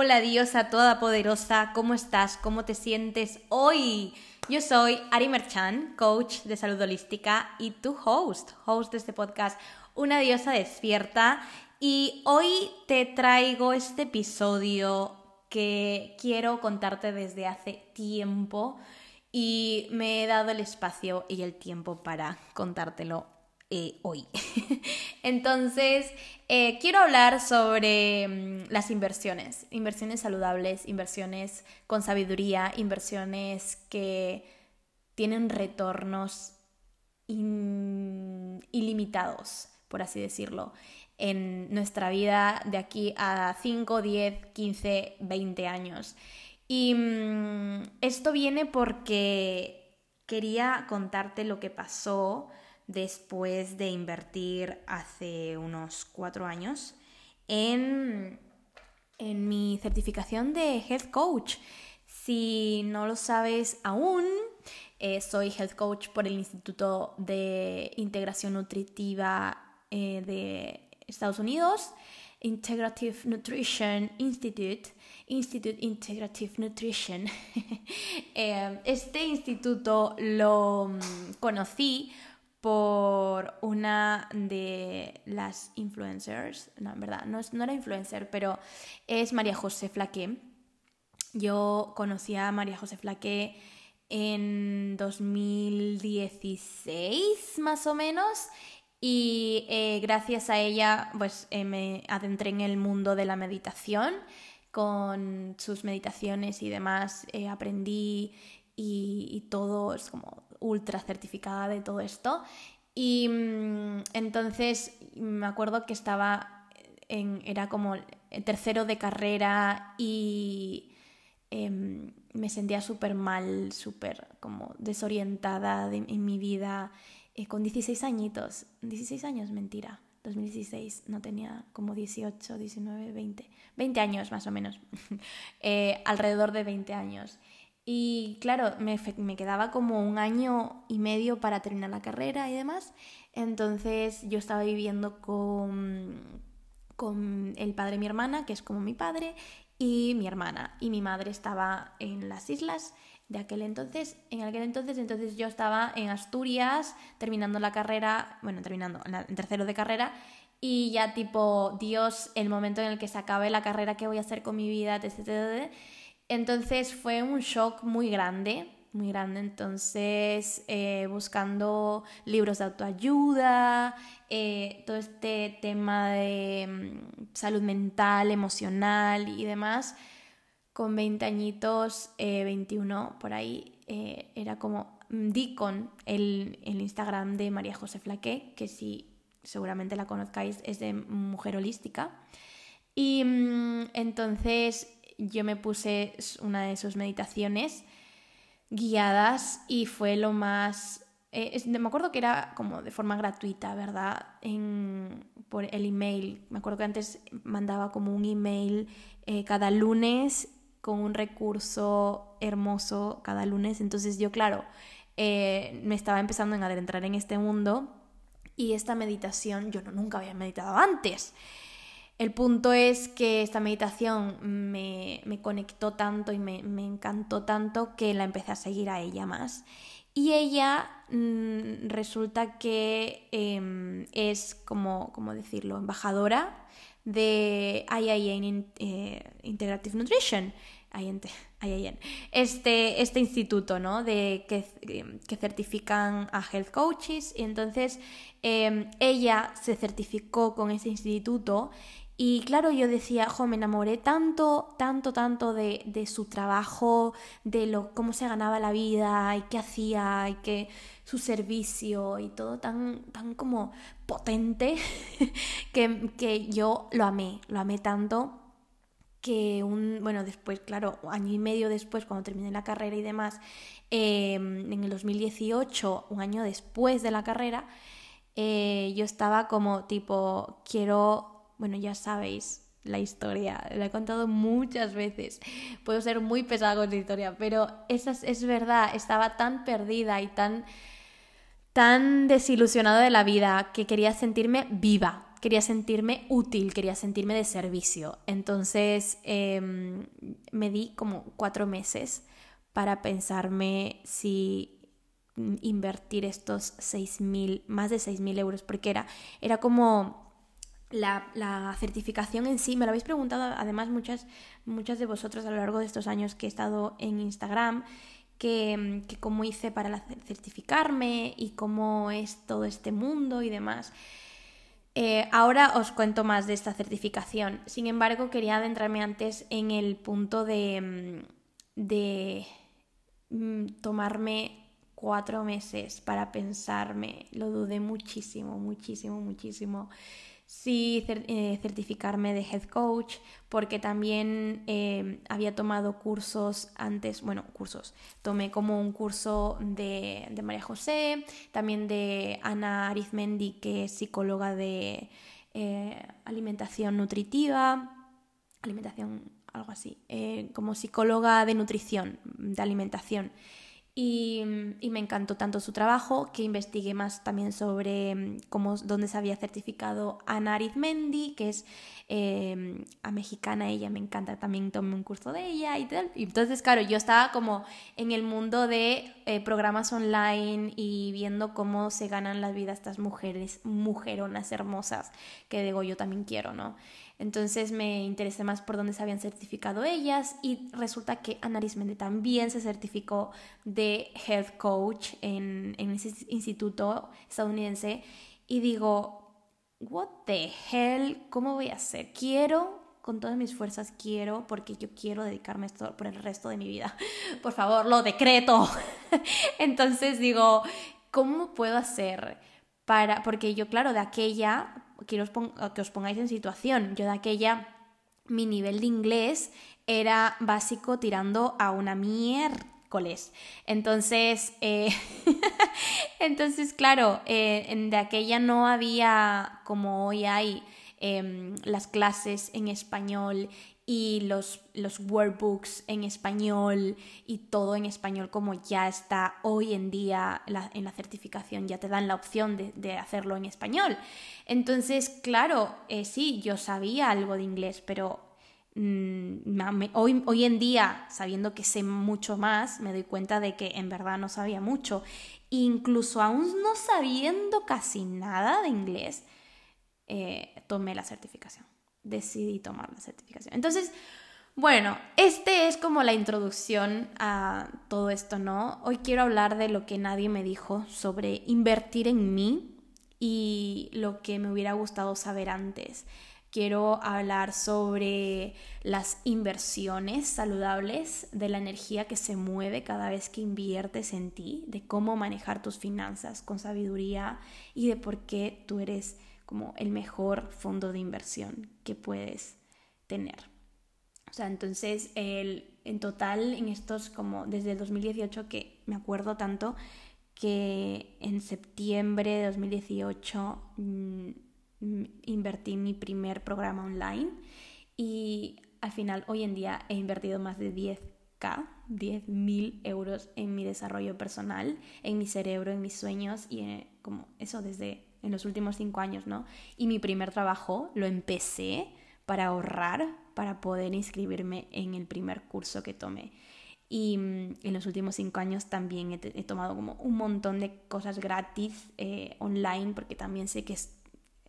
Hola diosa todopoderosa, ¿cómo estás? ¿Cómo te sientes hoy? Yo soy Ari Merchan, coach de salud holística y tu host, host de este podcast, Una diosa despierta. Y hoy te traigo este episodio que quiero contarte desde hace tiempo y me he dado el espacio y el tiempo para contártelo eh, hoy. Entonces, eh, quiero hablar sobre mm, las inversiones, inversiones saludables, inversiones con sabiduría, inversiones que tienen retornos ilimitados, por así decirlo, en nuestra vida de aquí a 5, 10, 15, 20 años. Y mm, esto viene porque quería contarte lo que pasó después de invertir hace unos cuatro años en, en mi certificación de Health Coach. Si no lo sabes aún, eh, soy Health Coach por el Instituto de Integración Nutritiva eh, de Estados Unidos, Integrative Nutrition Institute, Institute Integrative Nutrition. Eh, este instituto lo mm, conocí por una de las influencers, no, en verdad, no, no era influencer, pero es María José Flaque. Yo conocí a María José Flaque en 2016 más o menos y eh, gracias a ella pues eh, me adentré en el mundo de la meditación con sus meditaciones y demás eh, aprendí y, todo es como ultra certificada de todo esto. Y mm, entonces me acuerdo que estaba en, era como tercero de carrera y em, me sentía súper mal, súper como desorientada en mi vida, eh, con 16 añitos, 16 años, mentira, 2016, no tenía como 18, 19, 20, 20 años más o menos, eh, alrededor de 20 años. Y claro, me, me, quedaba como un año y medio para terminar la carrera y demás. Entonces yo estaba viviendo con, con el padre de mi hermana, que es como mi padre, y mi hermana. Y mi madre estaba en las islas de aquel entonces. En aquel entonces, entonces yo estaba en Asturias terminando la carrera, bueno, terminando en tercero de carrera. Y ya tipo, Dios, el momento en el que se acabe la carrera, ¿qué voy a hacer con mi vida? etc. Entonces fue un shock muy grande, muy grande. Entonces, eh, buscando libros de autoayuda, eh, todo este tema de mm, salud mental, emocional y demás, con 20 añitos, 21 eh, por ahí, era como, mm, di con el, el Instagram de María José Flaque, que si seguramente la conozcáis, es de mujer holística. Y mm, entonces yo me puse una de sus meditaciones guiadas y fue lo más... Eh, me acuerdo que era como de forma gratuita, ¿verdad? En, por el email. Me acuerdo que antes mandaba como un email eh, cada lunes con un recurso hermoso cada lunes. Entonces yo, claro, eh, me estaba empezando a adentrar en este mundo y esta meditación yo no, nunca había meditado antes. El punto es que esta meditación me, conectó tanto y me, encantó tanto que la empecé a seguir a ella más. Y ella mm, resulta que em, es, como, decirlo?, embajadora de IIN eh, Integrative Nutrition. Este, este instituto, ¿no? De que, que certifican a health coaches. Y entonces em, ella se certificó con ese instituto y claro, yo decía, jo, me enamoré tanto, tanto, tanto de, su trabajo, de lo, cómo se ganaba la vida y qué hacía y que su servicio y todo tan, tan como potente que, que yo lo amé, lo amé tanto que un, bueno, después, claro, año y medio después, cuando terminé la carrera y demás, em, en el 2018, un año después de la carrera, eh, yo estaba como tipo, quiero bueno, ya sabéis la historia, la he contado muchas veces. Puedo ser muy pesada con la historia, pero esa es, verdad, estaba tan perdida y tan tan desilusionada de la vida que quería sentirme viva, quería sentirme útil, quería sentirme de servicio. Entonces em, me di como cuatro meses para pensarme si invertir estos mil más de 6.000 euros, porque era, era como la, certificación en sí, me lo habéis preguntado además muchas, muchas de vosotros a lo largo de estos años que he estado en Instagram, que, cómo hice para certificarme y cómo es todo este mundo y demás. Eh, ahora os cuento más de esta certificación. Sin embargo, quería adentrarme antes en el punto de, mm, mm, tomarme cuatro meses para pensarme. Lo dudé muchísimo, muchísimo, muchísimo sí eh, certificarme de head coach, porque también eh, había tomado cursos antes, bueno, cursos, tomé como un curso de, María José, también de Ana Arizmendi, que es psicóloga de eh, alimentación nutritiva, alimentación, algo así, como psicóloga de nutrición, de alimentación. Y, me encantó tanto su trabajo que investigué más también sobre mm, cómo, dónde se había certificado Ana Arizmendi, que es em, a mexicana, ella me encanta, también tomé un curso de ella y tal. Y entonces, claro, yo estaba como en el mundo de eh, programas online y viendo cómo se ganan la vida estas mujeres, mujeronas hermosas, que digo, yo también quiero, ¿no? Entonces me interesé más por dónde se habían certificado ellas y resulta que Ana Arismendi también se certificó de Health Coach en, en ese instituto estadounidense y digo, what the hell, ¿cómo voy a hacer? Quiero con todas mis fuerzas quiero, porque yo quiero dedicarme a esto por el resto de mi vida. Por favor, lo decreto. Entonces digo, ¿cómo puedo hacer para, porque yo, claro, de aquella quiero que os pongáis en situación. Yo de aquella, mi nivel de inglés era básico tirando a una miércoles. Entonces, eh, entonces claro, eh, de aquella no había como hoy hay em, las clases en español y los, los workbooks en español y todo en español como ya está hoy en día en la certificación, ya te dan la opción de, hacerlo en español. Entonces, claro, eh, sí, yo sabía algo de inglés, pero mm, hoy, hoy en día, sabiendo que sé mucho más, me doy cuenta de que en verdad no sabía mucho. Incluso aún no sabiendo casi nada de inglés, eh, tomé la certificación decidí tomar la certificación. Entonces, bueno, este es como la introducción a todo esto, ¿no? Hoy quiero hablar de lo que nadie me dijo sobre invertir en mí y lo que me hubiera gustado saber antes. Quiero hablar sobre las inversiones saludables, de la energía que se mueve cada vez que inviertes en ti, de cómo manejar tus finanzas con sabiduría y de por qué tú eres como el mejor fondo de inversión que puedes tener. O sea, entonces el, en total en estos como desde el 2018 que me acuerdo tanto que en septiembre de 2018 mm, invertí mi primer programa online y al final hoy en día he invertido más de 10k, 10 mil euros en mi desarrollo personal, en mi cerebro, en mis sueños y eh, como eso desde en los últimos cinco años, ¿no? Y mi primer trabajo lo empecé para ahorrar, para poder inscribirme en el primer curso que tomé. Y mm, en los últimos cinco años también he, tomado como un montón de cosas gratis eh, online, porque también sé que es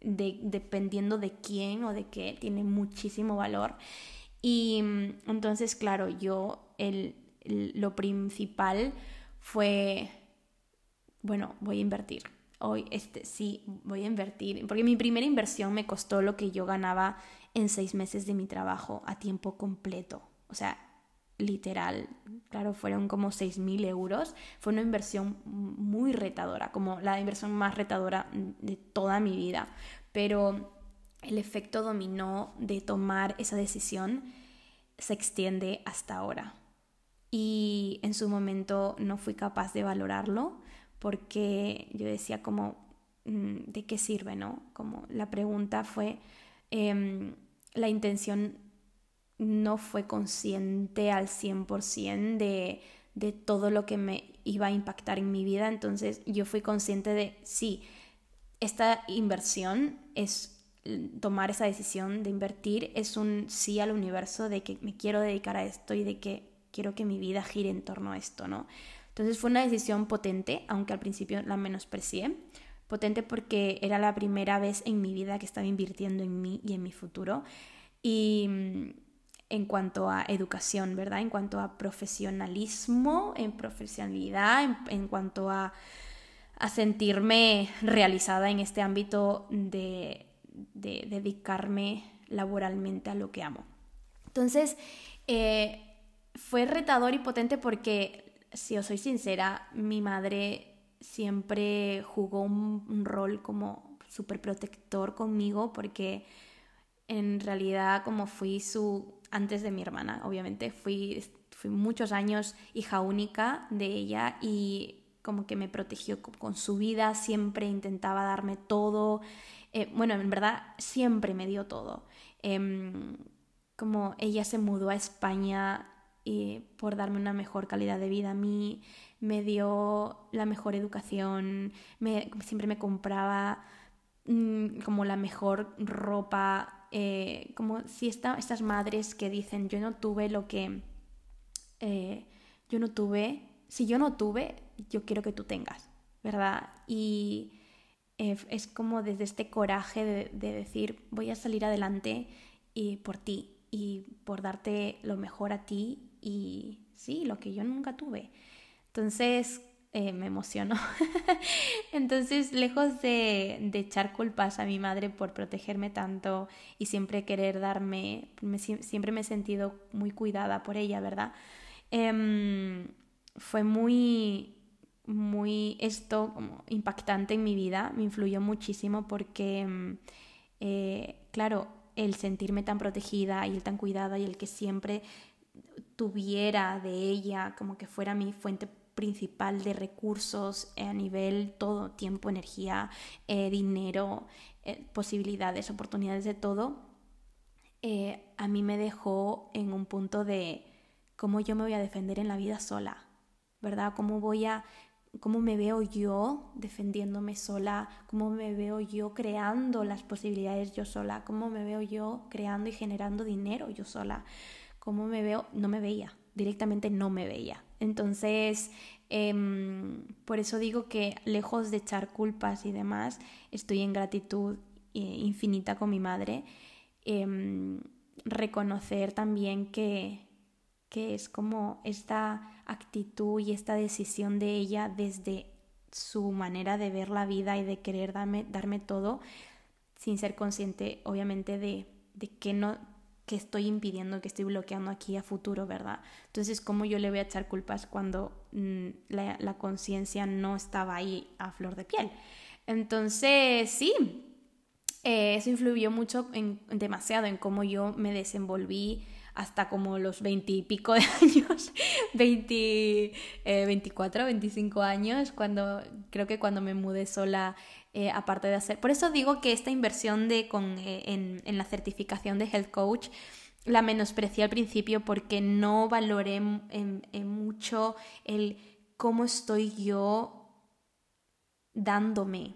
dependiendo de quién o de qué, tiene muchísimo valor. Y mm, entonces, claro, yo el, lo principal fue, bueno, voy a invertir hoy este, sí voy a invertir, porque mi primera inversión me costó lo que yo ganaba en seis meses de mi trabajo a tiempo completo. O sea, literal, claro, fueron como seis mil euros. Fue una inversión muy retadora, como la inversión más retadora de toda mi vida. Pero el efecto dominó de tomar esa decisión se extiende hasta ahora. Y en su momento no fui capaz de valorarlo porque yo decía como, mm, ¿de qué sirve, no? Como la pregunta fue, em, la intención no fue consciente al 100% de, de todo lo que me iba a impactar en mi vida, entonces yo fui consciente de, sí, esta inversión es tomar esa decisión de invertir es un sí al universo de que me quiero dedicar a esto y de que quiero que mi vida gire en torno a esto, ¿no? Entonces fue una decisión potente, aunque al principio la menosprecié. Potente porque era la primera vez en mi vida que estaba invirtiendo en mí y en mi futuro. Y mm, en cuanto a educación, ¿verdad? En cuanto a profesionalismo, en profesionalidad, en, cuanto a, a sentirme realizada en este ámbito de de dedicarme laboralmente a lo que amo. Entonces, eh, fue retador y potente porque, si os soy sincera, mi madre siempre jugó un, rol como súper protector conmigo porque en realidad como fui su, antes de mi hermana, obviamente, fui, fui muchos años hija única de ella y como que me protegió con su vida, siempre intentaba darme todo eh, bueno, en verdad siempre me dio todo. Em, como ella se mudó a España y por darme una mejor calidad de vida a mí, me dio la mejor educación, me, siempre me compraba mm, como la mejor ropa, eh, como si estas madres que dicen yo no tuve lo que eh, yo no tuve, si yo no tuve, yo quiero que tú tengas, ¿verdad? Y eh, es como desde este coraje de, decir voy a salir adelante y por ti y por darte lo mejor a ti y sí, lo que yo nunca tuve. Entonces eh, me emocionó. Entonces, lejos de, echar culpas a mi madre por protegerme tanto y siempre querer darme, siempre me he sentido muy cuidada por ella, ¿verdad? Em, fue muy, muy esto como impactante en mi vida, me influyó muchísimo porque, mm, eh, claro, el sentirme tan protegida y el tan cuidada y el que siempre tuviera de ella como que fuera mi fuente principal de recursos a nivel todo, tiempo, energía, eh, dinero, eh, posibilidades, oportunidades de todo, a mí me dejó en un punto de cómo yo me voy a defender en la vida sola, ¿verdad? ¿Cómo voy a cómo me veo yo defendiéndome sola, cómo me veo yo creando las posibilidades yo sola, cómo me veo yo creando y generando dinero yo sola, cómo me veo, no me veía, directamente no me veía. Entonces, em, por eso digo que lejos de echar culpas y demás, estoy en gratitud eh, infinita con mi madre. Em, reconocer también que, que es como esta actitud y esta decisión de ella desde su manera de ver la vida y de querer darme, darme todo sin ser consciente obviamente de, de que no que estoy impidiendo, que estoy bloqueando aquí a futuro, ¿verdad? Entonces, ¿cómo yo le voy a echar culpas cuando mm, la, conciencia no estaba ahí a flor de piel? Entonces, sí, eh, eso influyó mucho, en, demasiado en cómo yo me desenvolví hasta como los veintipico de años, 20, 24, 25 años, cuando creo que cuando me mudé sola, eh, aparte de hacer... Por eso digo que esta inversión de, con, eh, en, la certificación de Health Coach la menosprecié al principio porque no valoré en, mucho el cómo estoy yo dándome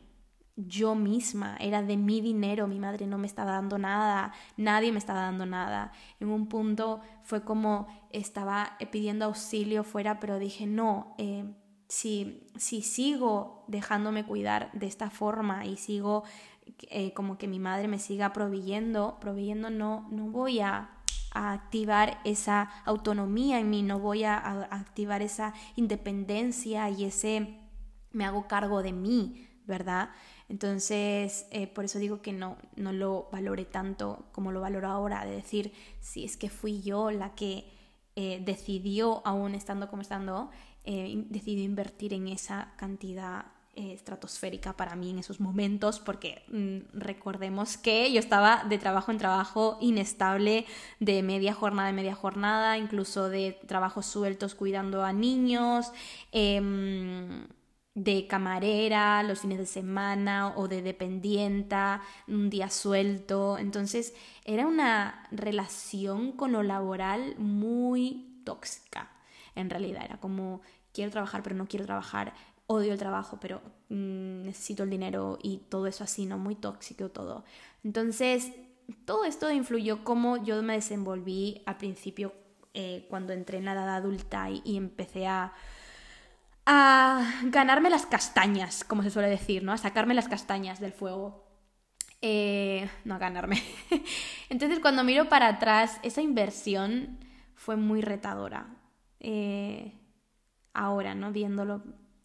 yo misma, era de mi dinero, mi madre no me estaba dando nada, nadie me estaba dando nada. En un punto fue como estaba pidiendo auxilio fuera, pero dije, no, eh, si, si sigo dejándome cuidar de esta forma y sigo eh, como que mi madre me siga proveyendo, proveyendo no, no voy a, activar esa autonomía en mí, no voy a activar esa independencia y ese me hago cargo de mí, ¿verdad? Entonces, eh, por eso digo que no, no lo valoré tanto como lo valoro ahora, de decir, si es que fui yo la que eh, decidió, aún estando como estando, eh, decidió invertir en esa cantidad estratosférica para mí en esos momentos, porque mm, recordemos que yo estaba de trabajo en trabajo inestable, de media jornada en media jornada, incluso de trabajos sueltos cuidando a niños. Em, de camarera los fines de semana o de dependienta, un día suelto. Entonces era una relación con lo laboral muy tóxica. En realidad era como quiero trabajar pero no quiero trabajar, odio el trabajo pero mm, necesito el dinero y todo eso así, ¿no? Muy tóxico todo. Entonces, todo esto influyó cómo yo me desenvolví al principio eh, cuando entré en la edad adulta y, empecé a, a ganarme las castañas, como se suele decir, ¿no? A sacarme las castañas del fuego. Eh, no a ganarme. Entonces, cuando miro para atrás, esa inversión fue muy retadora. Eh, ahora, ¿no? Viéndolo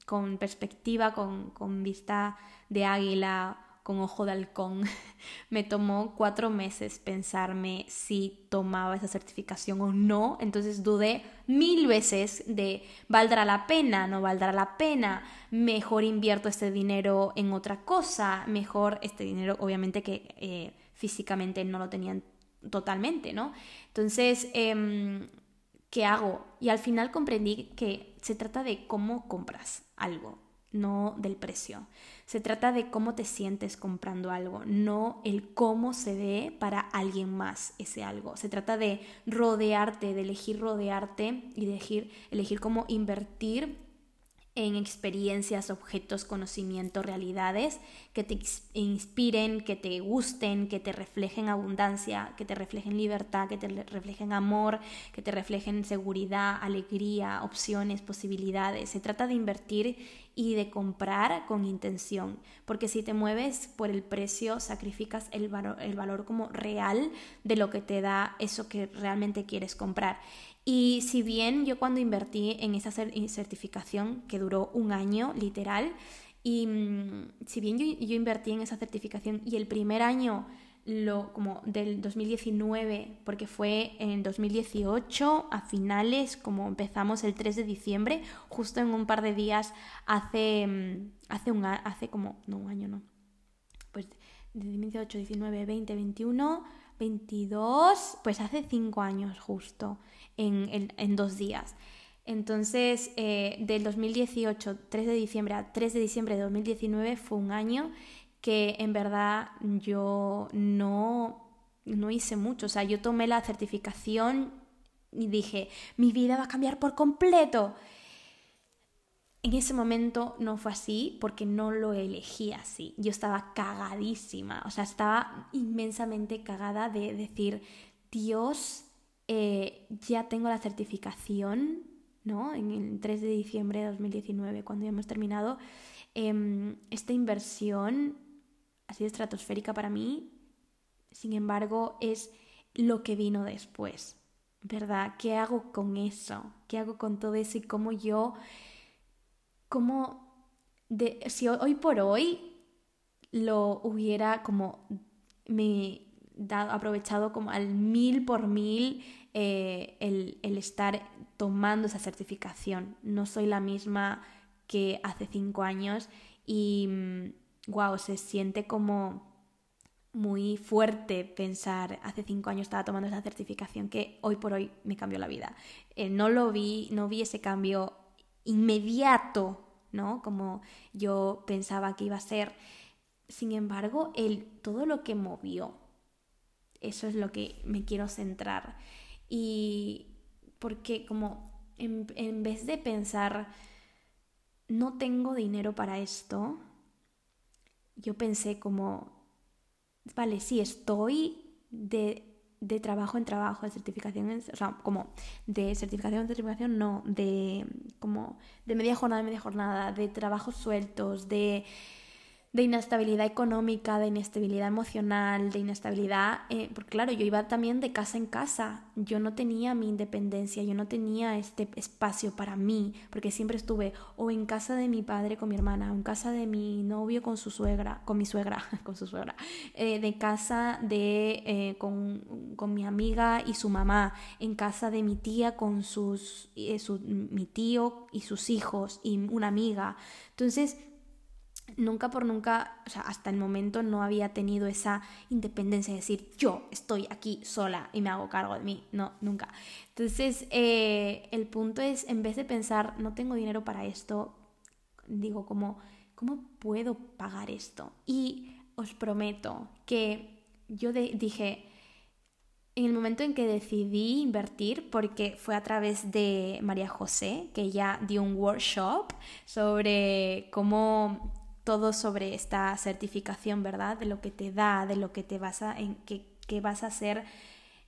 con perspectiva, con, vista de águila con ojo de halcón. me tomó cuatro meses pensarme si tomaba esa certificación o no. Entonces dudé mil veces de valdrá la pena, no valdrá la pena, mejor invierto este dinero en otra cosa, mejor este dinero obviamente que eh, físicamente no lo tenían totalmente, ¿no? Entonces, em, ¿qué hago? Y al final comprendí que se trata de cómo compras algo, no del precio. Se trata de cómo te sientes comprando algo, no el cómo se ve para alguien más ese algo. Se trata de rodearte, de elegir rodearte y de elegir, elegir cómo invertir en experiencias, objetos, conocimientos, realidades que te inspiren, que te gusten, que te reflejen abundancia, que te reflejen libertad, que te reflejen amor, que te reflejen seguridad, alegría, opciones, posibilidades. Se trata de invertir y de comprar con intención, porque si te mueves por el precio, sacrificas el valor, el valor como real de lo que te da eso que realmente quieres comprar. Y si bien yo cuando invertí en esa certificación, que duró un año literal, y mm, si bien yo, invertí en esa certificación y el primer año lo como del 2019 porque fue en 2018 a finales como empezamos el 3 de diciembre justo en un par de días hace mm, hace un hace como no un año no pues 2018 19 20 21 22 pues hace cinco años justo en, dos días. Entonces, eh, del 2018, 3 de diciembre a 3 de diciembre de 2019 fue un año que en verdad yo no, no hice mucho. O sea, yo tomé la certificación y dije, mi vida va a cambiar por completo. En ese momento no fue así porque no lo elegí así. Yo estaba cagadísima, o sea, estaba inmensamente cagada de decir, Dios, eh, ya tengo la certificación, ¿no? En el 3 de diciembre de 2019, cuando ya hemos terminado, em, esta inversión ha sido estratosférica para mí, sin embargo, es lo que vino después, ¿verdad? ¿Qué hago con eso? ¿Qué hago con todo eso? Y cómo yo, cómo, de, si hoy por hoy lo hubiera como me dado, aprovechado como al mil por mil eh, el, estar tomando esa certificación. No soy la misma que hace cinco años y, wow, mm, se siente como muy fuerte pensar, hace cinco años estaba tomando esa certificación que hoy por hoy me cambió la vida. Eh, no lo vi, no vi ese cambio inmediato, ¿no? Como yo pensaba que iba a ser. Sin embargo, el, todo lo que movió, eso es lo que me quiero centrar. Y porque como en, vez de pensar, no tengo dinero para esto, yo pensé como, vale, sí, estoy de, de trabajo en trabajo, de certificación, en, o sea, como de certificación en certificación, no, de como de media jornada en media jornada, de trabajos sueltos, de de inestabilidad económica, de inestabilidad emocional, de inestabilidad, eh, porque claro, yo iba también de casa en casa, yo no tenía mi independencia, yo no tenía este espacio para mí, porque siempre estuve o en casa de mi padre con mi hermana, o en casa de mi novio con su suegra, con mi suegra, con su suegra, eh, de casa de, eh, con, con, mi amiga y su mamá, en casa de mi tía con sus, su, mi tío y sus hijos y una amiga. Entonces, nunca por nunca, o sea, hasta el momento no había tenido esa independencia de decir, yo estoy aquí sola y me hago cargo de mí. No, nunca. Entonces, eh, el punto es, en vez de pensar, no tengo dinero para esto, digo, ¿cómo puedo pagar esto? Y os prometo que yo dije, en el momento en que decidí invertir, porque fue a través de María José, que ella dio un workshop sobre cómo todo sobre esta certificación, ¿verdad? De lo que te da, de lo que te vas a, en, que, vas a hacer,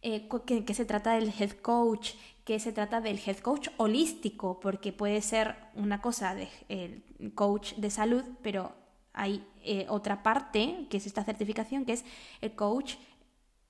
eh, que, se trata del head coach, que se trata del head coach holístico, porque puede ser una cosa de coach de salud, pero hay eh, otra parte, que es esta certificación, que es el coach,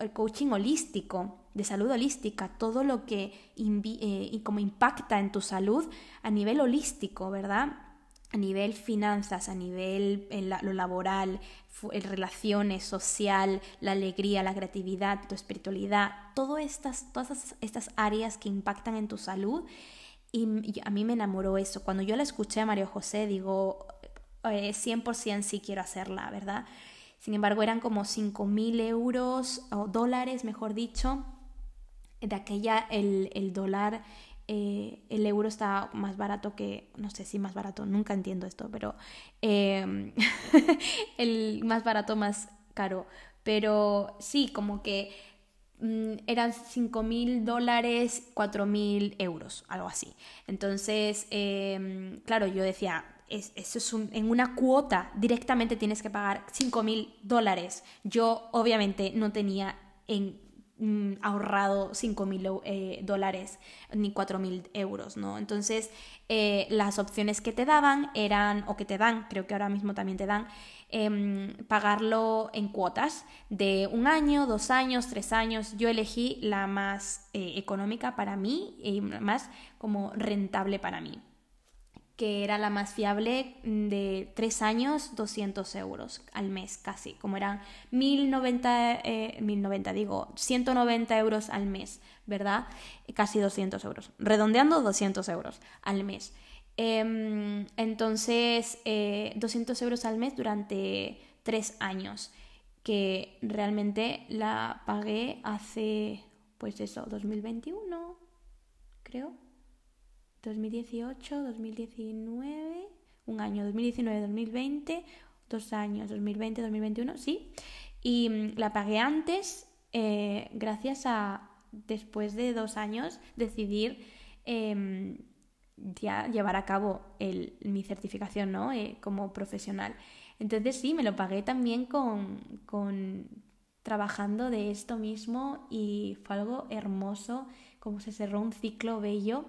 el coaching holístico, de salud holística, todo lo que eh, como impacta en tu salud a nivel holístico, ¿verdad? A nivel finanzas, a nivel lo laboral, relaciones, social, la alegría, la creatividad, tu espiritualidad, todas estas, todas estas áreas que impactan en tu salud. Y a mí me enamoró eso. Cuando yo la escuché a Mario José, digo, 100% eh, sí quiero hacerla, ¿verdad? Sin embargo, eran como 5.000 euros o dólares, mejor dicho. De aquella el, el dólar eh, el euro está más barato que, no sé si más barato, nunca entiendo esto, pero em, el más barato, más caro. Pero sí, como que mm, eran 5 mil dólares, 4 mil euros, algo así. Entonces, em, claro, yo decía, eso es en una cuota, directamente tienes que pagar 5 mil dólares. Yo obviamente no tenía en Mm, ahorrado 5 mil eh, dólares ni 4 mil euros, ¿no? Entonces, eh, las opciones que te daban eran, o que te dan, creo que ahora mismo también te dan, em, pagarlo en cuotas de un año, dos años, tres años. Yo elegí la más eh, económica para mí y más como rentable para mí que era la más fiable mm, de tres años, 200 euros al mes casi, como eran 1090, eh, 1090 digo, 190 euros al mes, ¿verdad? Casi 200 euros, redondeando 200 euros al mes. Em, entonces, 200 eh, euros al mes durante tres años, que realmente la pagué hace, pues eso, 2021, creo 2018, 2019, un año, 2019, 2020, dos años, 2020, 2021, sí. Y mm, la pagué antes eh, gracias a, después de dos años, decidir em, ya llevar a cabo el, mi certificación ¿no? Eh, como profesional. Entonces sí, me lo pagué también con, con trabajando de esto mismo y fue algo hermoso, como se cerró un ciclo bello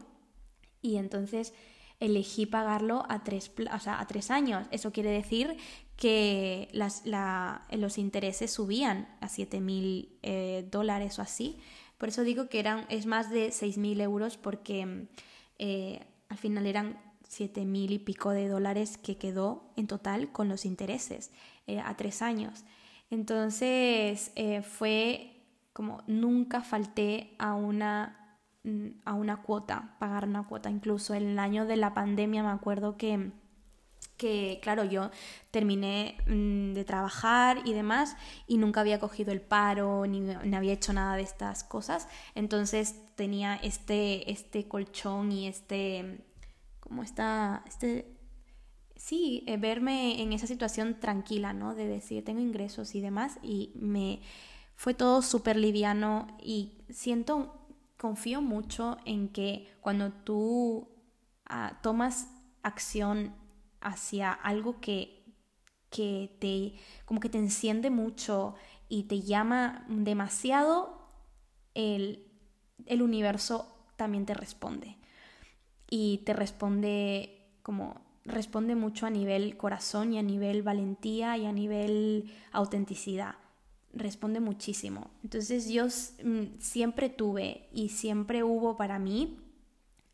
y entonces elegí pagarlo a tres, a tres años. Eso quiere decir que los intereses subían a 7.000 mil eh, dólares o así. Por eso digo que eran, es más de 6.000 euros porque eh, al final eran 7.000 y pico de dólares que quedó en total con los intereses eh, a tres años. Entonces fue como nunca falté a una a una cuota, pagar una cuota. Incluso en el año de la pandemia me acuerdo que, que claro, yo terminé mm, de trabajar y demás y nunca había cogido el paro ni, ni, había hecho nada de estas cosas. Entonces tenía este, este colchón y este, como está, este, sí, eh, verme en esa situación tranquila, ¿no? De decir, tengo ingresos y demás y me fue todo súper liviano y siento confío mucho en que cuando tú ah, tomas acción hacia algo que, que te como que te enciende mucho y te llama demasiado, el, el universo también te responde. Y te responde como responde mucho a nivel corazón y a nivel valentía y a nivel autenticidad responde muchísimo. Entonces yo mm, siempre tuve y siempre hubo para mí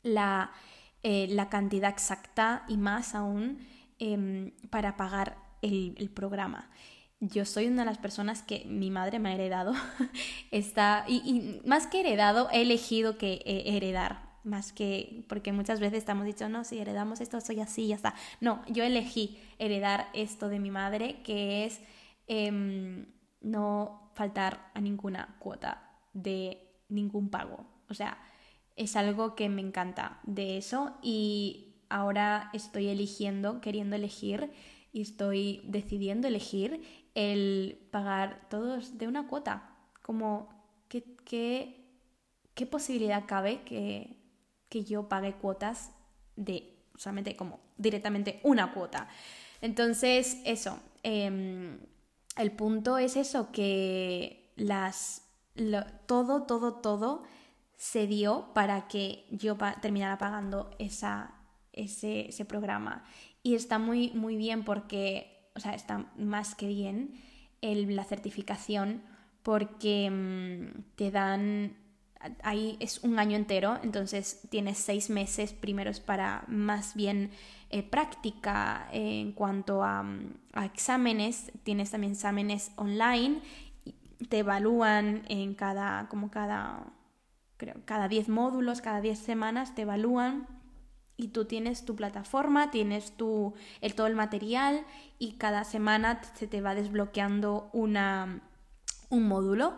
la, eh, la cantidad exacta y más aún em, para pagar el, programa. Yo soy una de las personas que mi madre me ha heredado. Está, y, más que heredado, he elegido que heredar. Más que, porque muchas veces estamos dicho, no, si heredamos esto, soy así, ya está. No, yo elegí heredar esto de mi madre, que es em, no faltar a ninguna cuota de ningún pago. O sea, es algo que me encanta de eso y ahora estoy eligiendo, queriendo elegir y estoy decidiendo elegir el pagar todos de una cuota. Como, ¿qué, qué, posibilidad cabe que, que yo pague cuotas de solamente como directamente una cuota? Entonces, eso, em, el punto es eso, que las, todo, todo, todo se dio para que yo terminara pagando esa, ese, ese, programa. Y está muy, muy bien porque, o sea, está más que bien el, la certificación porque mm, te dan ahí es un año entero, entonces tienes seis meses primeros para más bien eh, práctica en cuanto a, a, exámenes, tienes también exámenes online, te evalúan en cada, como cada, creo, cada 10 módulos, cada 10 semanas te evalúan y tú tienes tu plataforma, tienes tu, el, todo el material y cada semana se te va desbloqueando una, un módulo.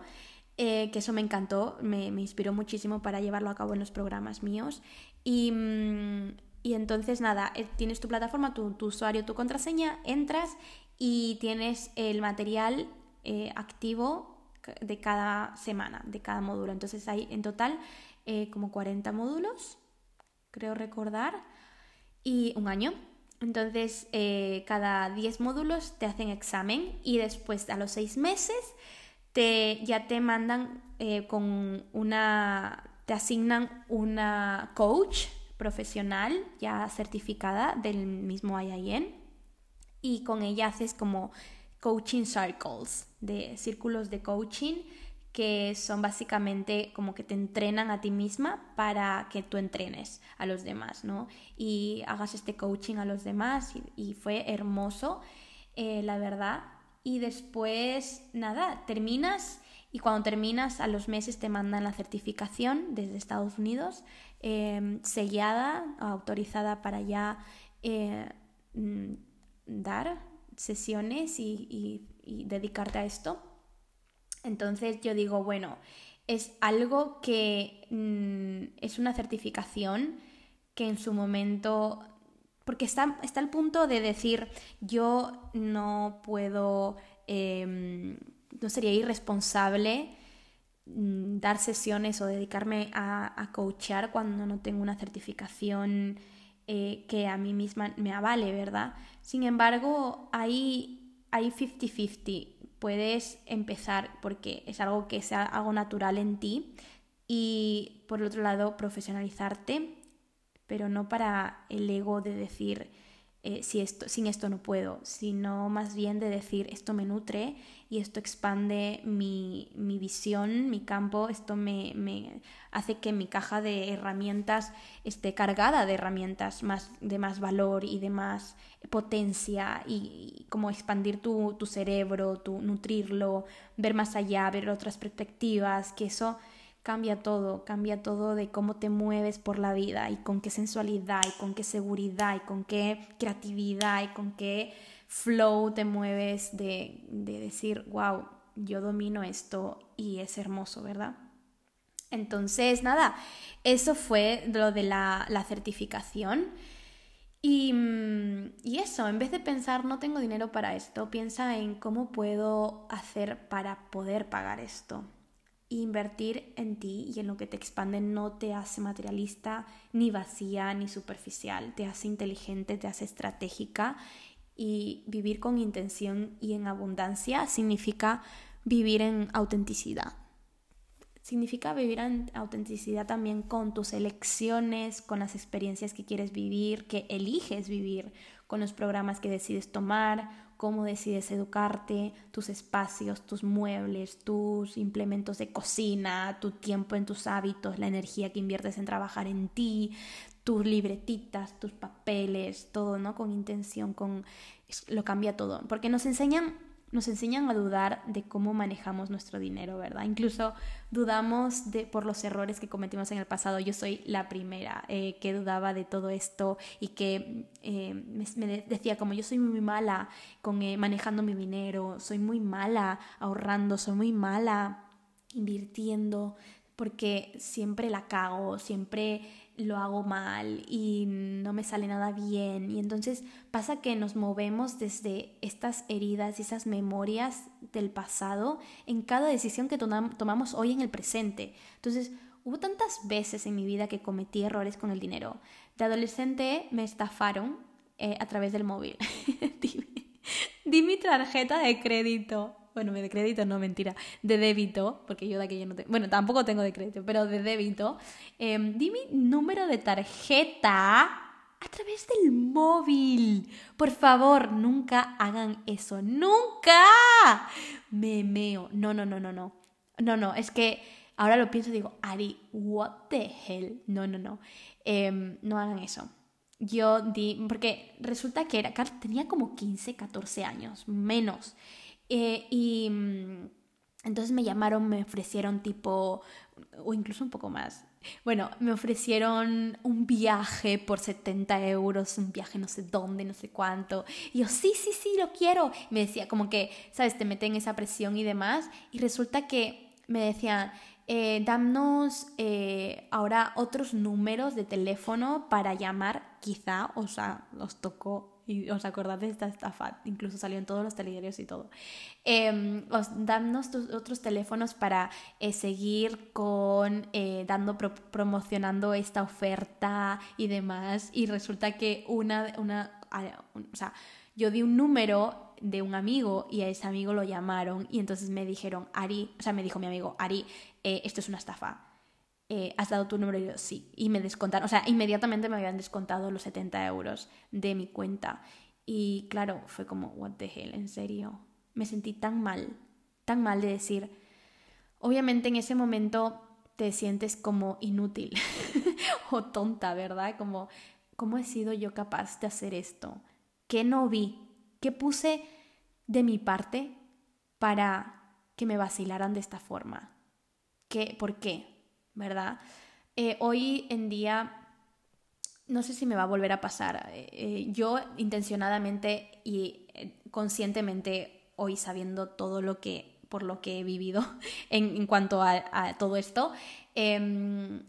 Eh, que eso me encantó, me, inspiró muchísimo para llevarlo a cabo en los programas míos. Y, mm, entonces, nada, eh, tienes tu plataforma, tu, usuario, tu contraseña, entras y tienes el material eh, activo de cada semana, de cada módulo. Entonces hay en total como 40 módulos, creo recordar, y un año. Entonces, cada 10 módulos te hacen examen y después a los 6 meses te, ya te mandan eh, con una, te asignan una coach profesional ya certificada del mismo IIN y con ella haces como coaching circles, de círculos de coaching que son básicamente como que te entrenan a ti misma para que tú entrenes a los demás, ¿no? Y hagas este coaching a los demás y, fue hermoso, eh, la verdad y después, nada, terminas y cuando terminas a los meses te mandan la certificación desde Estados Unidos, em, sellada, autorizada para ya eh, mm, dar sesiones y, dedicarte a esto. Entonces yo digo, bueno, es algo que mm, es una certificación que en su momento porque está, está el punto de decir, yo no puedo, em, no sería irresponsable mm, dar sesiones o dedicarme a, a coachar cuando no tengo una certificación eh, que a mí misma me avale, ¿verdad? Sin embargo, hay 50-50. Puedes empezar porque es algo que sea algo natural en ti y por el otro lado profesionalizarte pero no para el ego de decir, eh, si esto, sin esto no puedo, sino más bien de decir, esto me nutre y esto expande mi, visión, mi campo, esto me, hace que mi caja de herramientas esté cargada de herramientas más, de más valor y de más potencia y, como expandir tu, tu cerebro, tu, nutrirlo, ver más allá, ver otras perspectivas, que eso cambia todo, cambia todo de cómo te mueves por la vida y con qué sensualidad y con qué seguridad y con qué creatividad y con qué flow te mueves de, decir, wow, yo domino esto y es hermoso, ¿verdad? Entonces, nada, eso fue lo de la, certificación. Y, y, eso, en vez de pensar no tengo dinero para esto, piensa en cómo puedo hacer para poder pagar esto invertir en ti y en lo que te expande no te hace materialista, ni vacía, ni superficial, te hace inteligente, te hace estratégica y vivir con intención y en abundancia significa vivir en autenticidad. Significa vivir en autenticidad también con tus elecciones, con las experiencias que quieres vivir, que eliges vivir, con los programas que decides tomar, cómo decides educarte, tus espacios, tus muebles, tus implementos de cocina, tu tiempo en tus hábitos, la energía que inviertes en trabajar en ti, tus libretitas, tus papeles, todo, ¿no? Con intención, con lo cambia todo, porque nos enseñan nos enseñan a dudar de cómo manejamos nuestro dinero, ¿verdad? Incluso dudamos de, por los errores que cometimos en el pasado. Yo soy la primera eh, que dudaba de todo esto y que eh, me, decía como yo soy muy mala con eh, manejando mi dinero, soy muy mala ahorrando, soy muy mala invirtiendo, porque siempre la cago, siempre lo hago mal y no me sale nada bien. Y entonces pasa que nos movemos desde estas heridas y esas memorias del pasado en cada decisión que tomamos hoy en el presente. Entonces, hubo tantas veces en mi vida que cometí errores con el dinero. De adolescente me estafaron eh, a través del móvil. di, mi tarjeta de crédito. Bueno, de crédito no, mentira. De débito, porque yo de aquello no tengo. Bueno, tampoco tengo de crédito, pero de débito. Em, di mi número de tarjeta a través del móvil. Por favor, nunca hagan eso. ¡Nunca! Me meo. No, no, no, no, no. No, no, es que ahora lo pienso y digo, Ari, what the hell? No, no, no. Em, no hagan eso. Yo di, porque resulta que era, tenía como 15, 14 años, menos. Eh, y mm, entonces me llamaron, me ofrecieron tipo, o incluso un poco más. Bueno, me ofrecieron un viaje por 70 euros, un viaje no sé dónde, no sé cuánto. Y yo, sí, sí, sí, lo quiero. me decía como que, ¿sabes? Te meten esa presión y demás. Y resulta que me decían, eh, danos eh, ahora otros números de teléfono para llamar, quizá o sea, os tocó y os acordáis de esta estafa, incluso salió en todos los telediarios y todo. Eh, os, danos otros teléfonos para eh, seguir con, dando, promocionando esta oferta y demás. Y resulta que una, una, o sea, yo di un número de un amigo y a ese amigo lo llamaron y entonces me dijeron, Ari, o sea, me dijo mi amigo, Ari, eh, esto es una estafa. Eh, ¿Has dado tu número? Y yo, sí. Y me descontaron, o sea, inmediatamente me habían descontado los 70 euros de mi cuenta. Y claro, fue como, what the hell, en serio. Me sentí tan mal, tan mal de decir, obviamente en ese momento te sientes como inútil o tonta, ¿verdad? Como, ¿cómo he sido yo capaz de hacer esto? ¿Qué no vi? ¿Qué puse de mi parte para que me vacilaran de esta forma? ¿Qué, ¿Por qué? ¿Verdad? Eh, hoy en día, no sé si me va a volver a pasar. Eh, eh, yo intencionadamente y conscientemente, hoy sabiendo todo lo que, por lo que he vivido en, cuanto a, todo esto, em,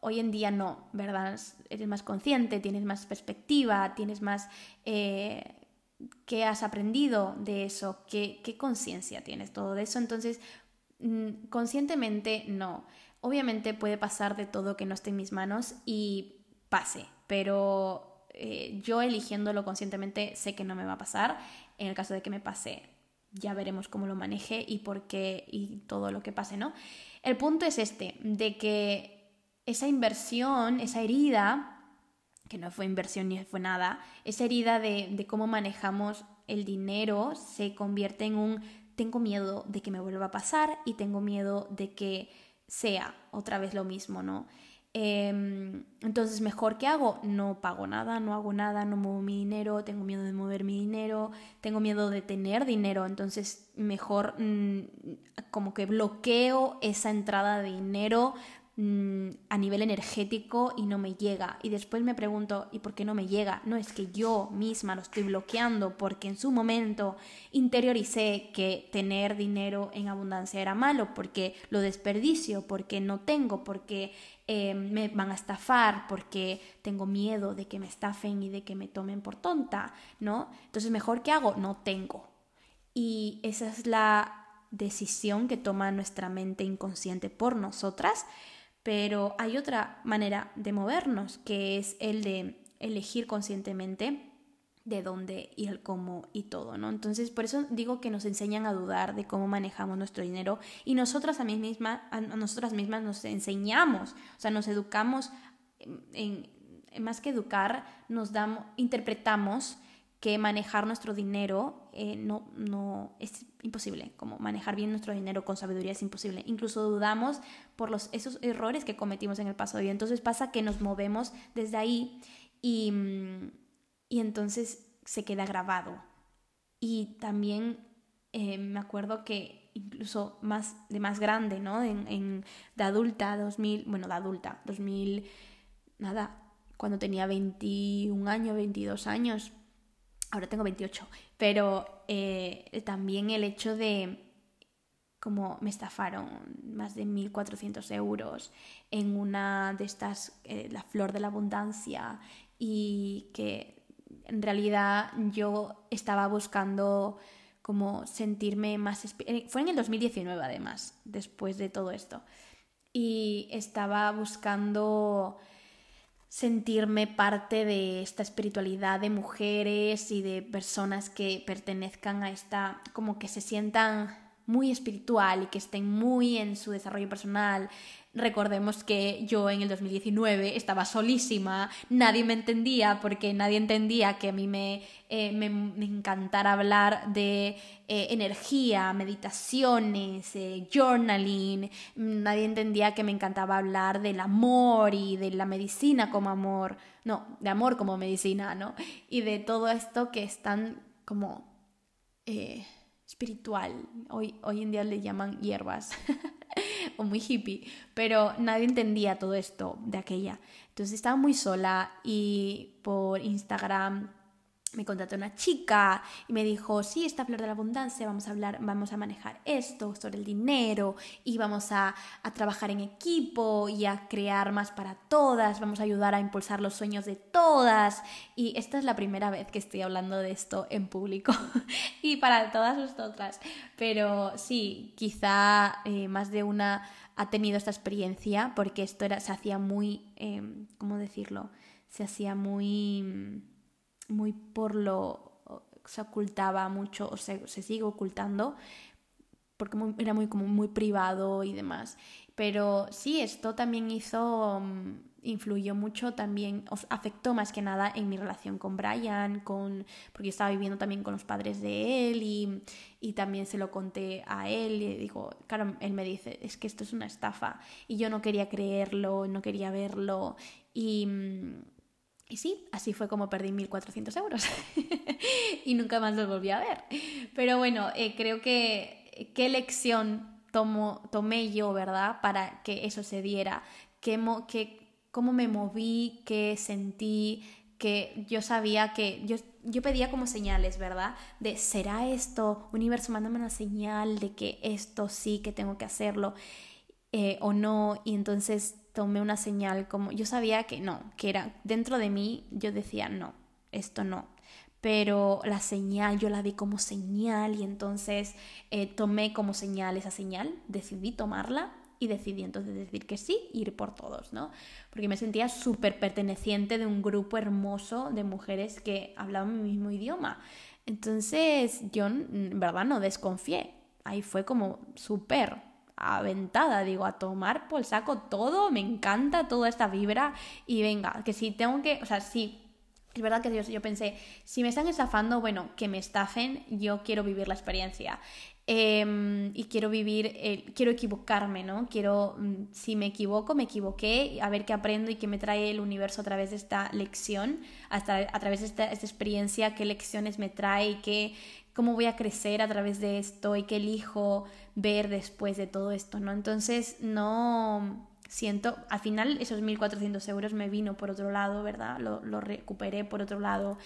hoy en día no, ¿verdad? Eres más consciente, tienes más perspectiva, tienes más qué has aprendido de eso, qué, qué conciencia tienes todo de eso. Entonces, mm, conscientemente no. Obviamente puede pasar de todo que no esté en mis manos y pase, pero eh, yo eligiéndolo conscientemente sé que no me va a pasar. En el caso de que me pase, ya veremos cómo lo maneje y por qué y todo lo que pase, ¿no? El punto es este, de que esa inversión, esa herida, que no fue inversión ni fue nada, esa herida de, cómo manejamos el dinero se convierte en un tengo miedo de que me vuelva a pasar y tengo miedo de que sea otra vez lo mismo, ¿no? Em, entonces, mejor que hago, no pago nada, no hago nada, no muevo mi dinero, tengo miedo de mover mi dinero, tengo miedo de tener dinero, entonces mejor mm, como que bloqueo esa entrada de dinero Mm, a nivel energético y no me llega. Y después me pregunto, ¿y por qué no me llega? No es que yo misma lo estoy bloqueando porque en su momento interioricé que tener dinero en abundancia era malo, porque lo desperdicio, porque no tengo, porque eh, me van a estafar, porque tengo miedo de que me estafen y de que me tomen por tonta, ¿no? Entonces, mejor que hago, no tengo. Y esa es la decisión que toma nuestra mente inconsciente por nosotras pero hay otra manera de movernos, que es el de elegir conscientemente de dónde y el cómo y todo, ¿no? Entonces, por eso digo que nos enseñan a dudar de cómo manejamos nuestro dinero y nosotras a, mí misma, a nosotras mismas nos enseñamos, o sea, nos educamos, en, más que educar, nos damos, interpretamos que manejar nuestro dinero eh, no, no es imposible, como manejar bien nuestro dinero con sabiduría es imposible. Incluso dudamos por los, esos errores que cometimos en el pasado y entonces pasa que nos movemos desde ahí y, y entonces se queda grabado. Y también eh, me acuerdo que incluso más de más grande, ¿no? En, en, de adulta, 2000, bueno, de adulta, 2000, nada, cuando tenía 21 años, 22 años, ahora tengo 28, pero eh, también el hecho de como me estafaron más de 1.400 euros en una de estas, eh, la flor de la abundancia, y que en realidad yo estaba buscando como sentirme más... Eh, fue en el 2019 además, después de todo esto. Y estaba buscando sentirme parte de esta espiritualidad de mujeres y de personas que pertenezcan a esta, como que se sientan muy espiritual y que estén muy en su desarrollo personal, Recordemos que yo en el 2019 estaba solísima, nadie me entendía porque nadie entendía que a mí me, eh, me, encantara hablar de eh, energía, meditaciones, eh, journaling, nadie entendía que me encantaba hablar del amor y de la medicina como amor, no, de amor como medicina, ¿no? Y de todo esto que es tan como espiritual, hoy, hoy en día le llaman hierbas. o muy hippie, pero nadie entendía todo esto de aquella. Entonces estaba muy sola y por Instagram me contactó una chica y me dijo, sí, esta flor de la abundancia, vamos a hablar, vamos a manejar esto sobre el dinero y vamos a, a, trabajar en equipo y a crear más para todas, vamos a ayudar a impulsar los sueños de todas. Y esta es la primera vez que estoy hablando de esto en público y para todas vosotras. Pero sí, quizá eh, más de una ha tenido esta experiencia porque esto era, se hacía muy, eh, ¿cómo decirlo? Se hacía muy muy por lo se ocultaba mucho o se, se sigue ocultando porque era muy como muy privado y demás. Pero sí esto también hizo mm, influyó mucho también afectó más que nada en mi relación con Brian con porque estaba viviendo también con los padres de él y, y también se lo conté a él y digo claro él me dice es que esto es una estafa y yo no quería creerlo no quería verlo y mm, y sí, así fue como perdí 1.400 euros y nunca más los volví a ver. Pero bueno, eh, creo que qué lección tomo, tomé yo, ¿verdad? Para que eso se diera, que, que, cómo me moví, qué sentí, que yo sabía que yo, yo pedía como señales, ¿verdad? De, ¿será esto? Universo, mándame una señal de que esto sí, que tengo que hacerlo eh, o no. Y entonces tomé una señal como yo sabía que no, que era dentro de mí, yo decía no, esto no. Pero la señal yo la di como señal y entonces eh, tomé como señal esa señal, decidí tomarla y decidí entonces decir que sí, ir por todos, ¿no? Porque me sentía súper perteneciente de un grupo hermoso de mujeres que hablaban mi mismo idioma. Entonces yo en verdad no desconfié. Ahí fue como súper aventada, digo, a tomar por saco todo, me encanta toda esta vibra y venga, que si tengo que, o sea, si es verdad que Dios, yo pensé, si me están estafando, bueno, que me estafen, yo quiero vivir la experiencia. Em, y quiero vivir, quiero equivocarme, ¿no? Quiero, mm, si me equivoco, me equivoqué, a ver qué aprendo y qué me trae el universo a través de esta lección, hasta a través de esta, esta experiencia, qué lecciones me trae qué, cómo voy a crecer a través de esto y qué elijo ver después de todo esto, ¿no? Entonces, no siento, al final esos 1.400 euros me vino por otro lado, ¿verdad? Lo, lo, recuperé por otro lado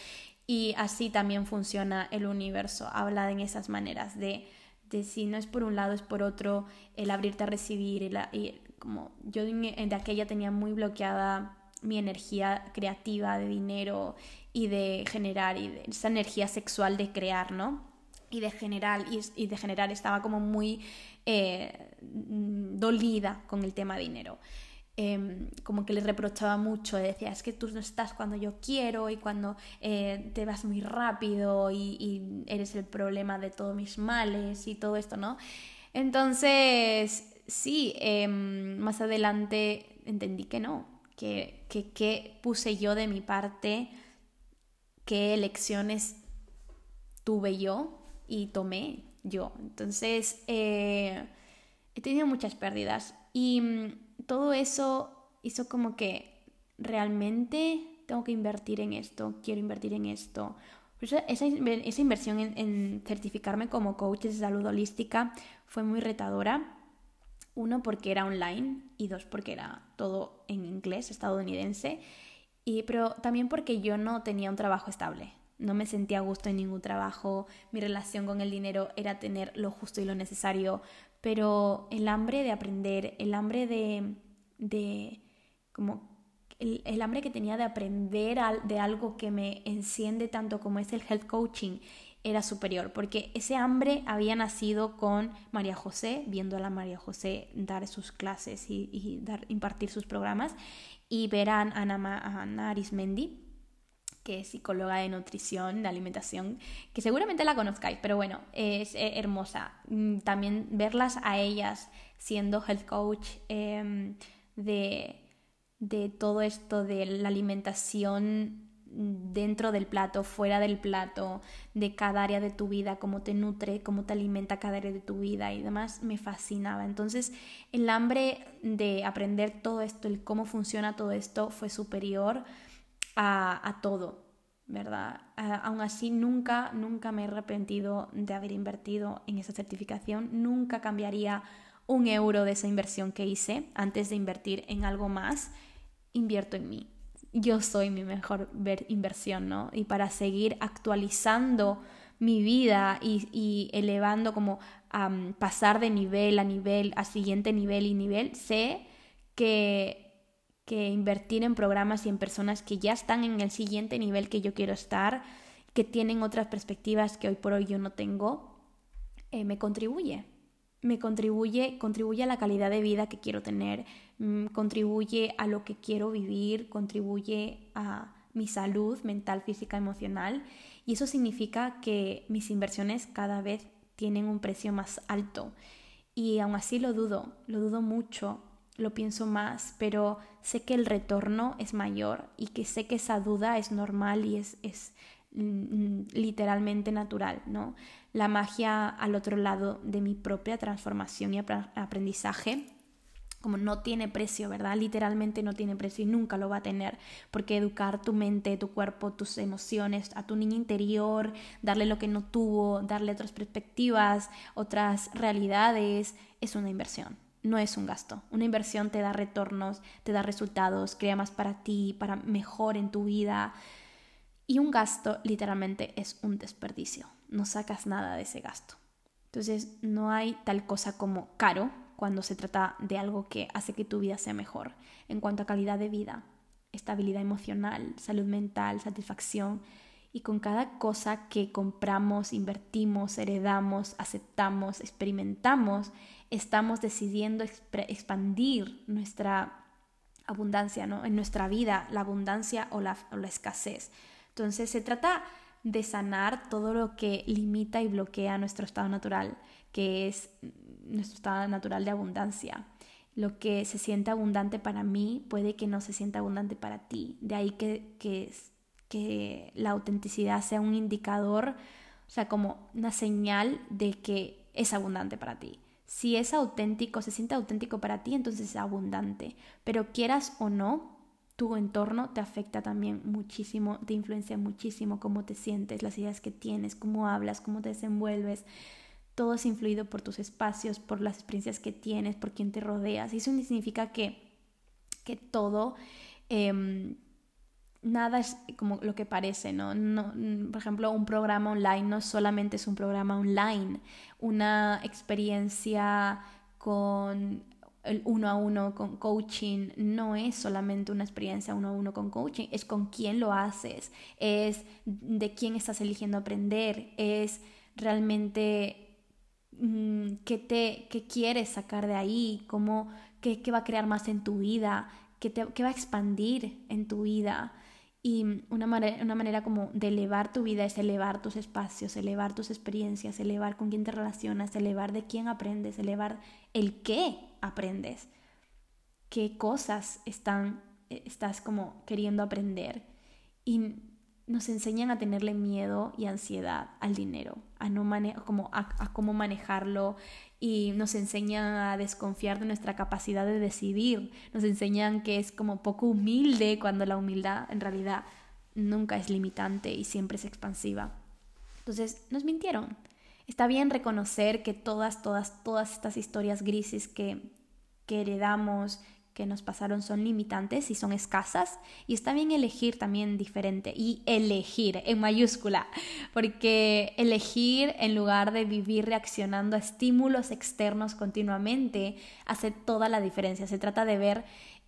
y así también funciona el universo, habla en esas maneras de, de si no es por un lado, es por otro, el abrirte a recibir, y como yo de aquella tenía muy bloqueada mi energía creativa de dinero y de generar y de esa energía sexual de crear, ¿no? Y de generar, y, de generar estaba como muy eh, dolida con el tema dinero. Em, como que le reprochaba mucho, decía, es que tú no estás cuando yo quiero y cuando eh, te vas muy rápido y, eres el problema de todos mis males y todo esto, ¿no? Entonces, sí, em, más adelante entendí que no, que, que, puse yo de mi parte, qué elecciones tuve yo y tomé yo. Entonces, eh, he tenido muchas pérdidas y mm, todo eso hizo como que realmente tengo que invertir en esto, quiero invertir en esto. Esa, esa, inversión en, en, certificarme como coach de salud holística fue muy retadora uno, porque era online y dos, porque era todo en inglés estadounidense. Y, pero también porque yo no tenía un trabajo estable. No me sentía a gusto en ningún trabajo. Mi relación con el dinero era tener lo justo y lo necesario. Pero el hambre de aprender, el hambre de. de como. El, el hambre que tenía de aprender de algo que me enciende tanto como es el health coaching era superior, porque ese hambre había nacido con María José, viendo a la María José dar sus clases y, dar, impartir sus programas, y ver a Ana, Ana Arismendi, que es psicóloga de nutrición, de alimentación, que seguramente la conozcáis, pero bueno, es eh, hermosa. Mm, también verlas a ellas siendo health coach em, de, de todo esto de la alimentación dentro del plato, fuera del plato, de cada área de tu vida, cómo te nutre, cómo te alimenta cada área de tu vida y demás, me fascinaba. Entonces, el hambre de aprender todo esto, el cómo funciona todo esto, fue superior a, todo, ¿verdad? aún así, nunca, nunca me he arrepentido de haber invertido en esa certificación, nunca cambiaría un euro de esa inversión que hice antes de invertir en algo más, invierto en mí. Yo soy mi mejor inversión, ¿no? Y para seguir actualizando mi vida y, elevando como pasar de nivel a nivel, a siguiente nivel y nivel, sé que que invertir en programas y en personas que ya están en el siguiente nivel que yo quiero estar, que tienen otras perspectivas que hoy por hoy yo no tengo, eh, me contribuye. Me contribuye, contribuye a la calidad de vida que quiero tener, mm, contribuye a lo que quiero vivir, contribuye a mi salud mental, física, emocional. Y eso significa que mis inversiones cada vez tienen un precio más alto. Y aún así lo dudo, lo dudo mucho lo pienso más, pero sé que el retorno es mayor y que sé que esa duda es normal y es, es mm, literalmente natural, ¿no? La magia al otro lado de mi propia transformación y aprendizaje como no tiene precio, ¿verdad? Literalmente no tiene precio y nunca lo va a tener, porque educar tu mente, tu cuerpo, tus emociones, a tu niño interior, darle lo que no tuvo, darle otras perspectivas, otras realidades, es una inversión no es un gasto. Una inversión te da retornos, te da resultados, crea más para ti, para mejor en tu vida. Y un gasto literalmente es un desperdicio. No sacas nada de ese gasto. Entonces no hay tal cosa como caro cuando se trata de algo que hace que tu vida sea mejor en cuanto a calidad de vida, estabilidad emocional, salud mental, satisfacción. Y con cada cosa que compramos, invertimos, heredamos, aceptamos, experimentamos, estamos decidiendo expandir nuestra abundancia, ¿no? En nuestra vida, la abundancia o la, escasez. Entonces se trata de sanar todo lo que limita y bloquea nuestro estado natural, que es nuestro estado natural de abundancia. Lo que se siente abundante para mí puede que no se sienta abundante para ti. De ahí que, que la autenticidad sea un indicador, o sea, como una señal de que es abundante para ti. Si es auténtico, se siente auténtico para ti, entonces es abundante. Pero quieras o no, tu entorno te afecta también muchísimo, te influencia muchísimo cómo te sientes, las ideas que tienes, cómo hablas, cómo te desenvuelves. Todo es influido por tus espacios, por las experiencias que tienes, por quien te rodeas. Y eso significa que, que todo em, nada es como lo que parece, ¿no? ¿no? Por ejemplo, un programa online no solamente es un programa online, una experiencia con el uno a uno con coaching no es solamente una experiencia uno a uno con coaching, es con quién lo haces, es de quién estás eligiendo aprender, es realmente mm, qué, te, qué quieres sacar de ahí, cómo, qué, qué va a crear más en tu vida, qué, te, qué va a expandir en tu vida. Y una manera, una manera como de elevar tu vida es elevar tus espacios, elevar tus experiencias, elevar con quién te relacionas, elevar de quién aprendes, elevar el qué aprendes, qué cosas están, eh, estás como queriendo aprender. Y nos enseñan a tenerle miedo y ansiedad al dinero, a, no como a cómo manejarlo y nos enseñan a desconfiar de nuestra capacidad de decidir, nos enseñan que es como poco humilde cuando la humildad en realidad nunca es limitante y siempre es expansiva. Entonces, nos mintieron. Está bien reconocer que todas, todas, todas estas historias grises que, que heredamos, que nos pasaron son limitantes y son escasas y está bien elegir también diferente y elegir en mayúscula porque elegir en lugar de vivir reaccionando a estímulos externos continuamente hace toda la diferencia. Se trata de ver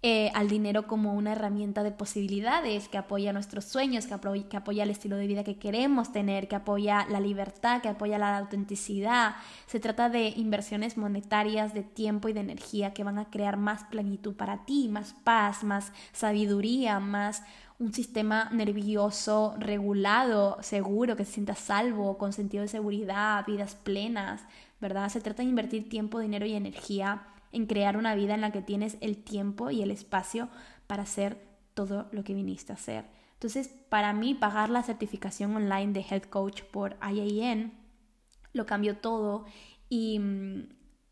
eh, al dinero como una herramienta de posibilidades que apoya nuestros sueños, que, que apoya el estilo de vida que queremos tener, que apoya la libertad, que apoya la autenticidad. Se trata de inversiones monetarias, de tiempo y de energía que van a crear más plenitud para ti, más paz, más sabiduría, más un sistema nervioso regulado, seguro, que se sienta salvo, con sentido de seguridad, vidas plenas, ¿verdad? Se trata de invertir tiempo, dinero y energía en crear una vida en la que tienes el tiempo y el espacio para hacer todo lo que viniste a hacer. Entonces, para mí, pagar la certificación online de Health Coach por IAN lo cambió todo y mm,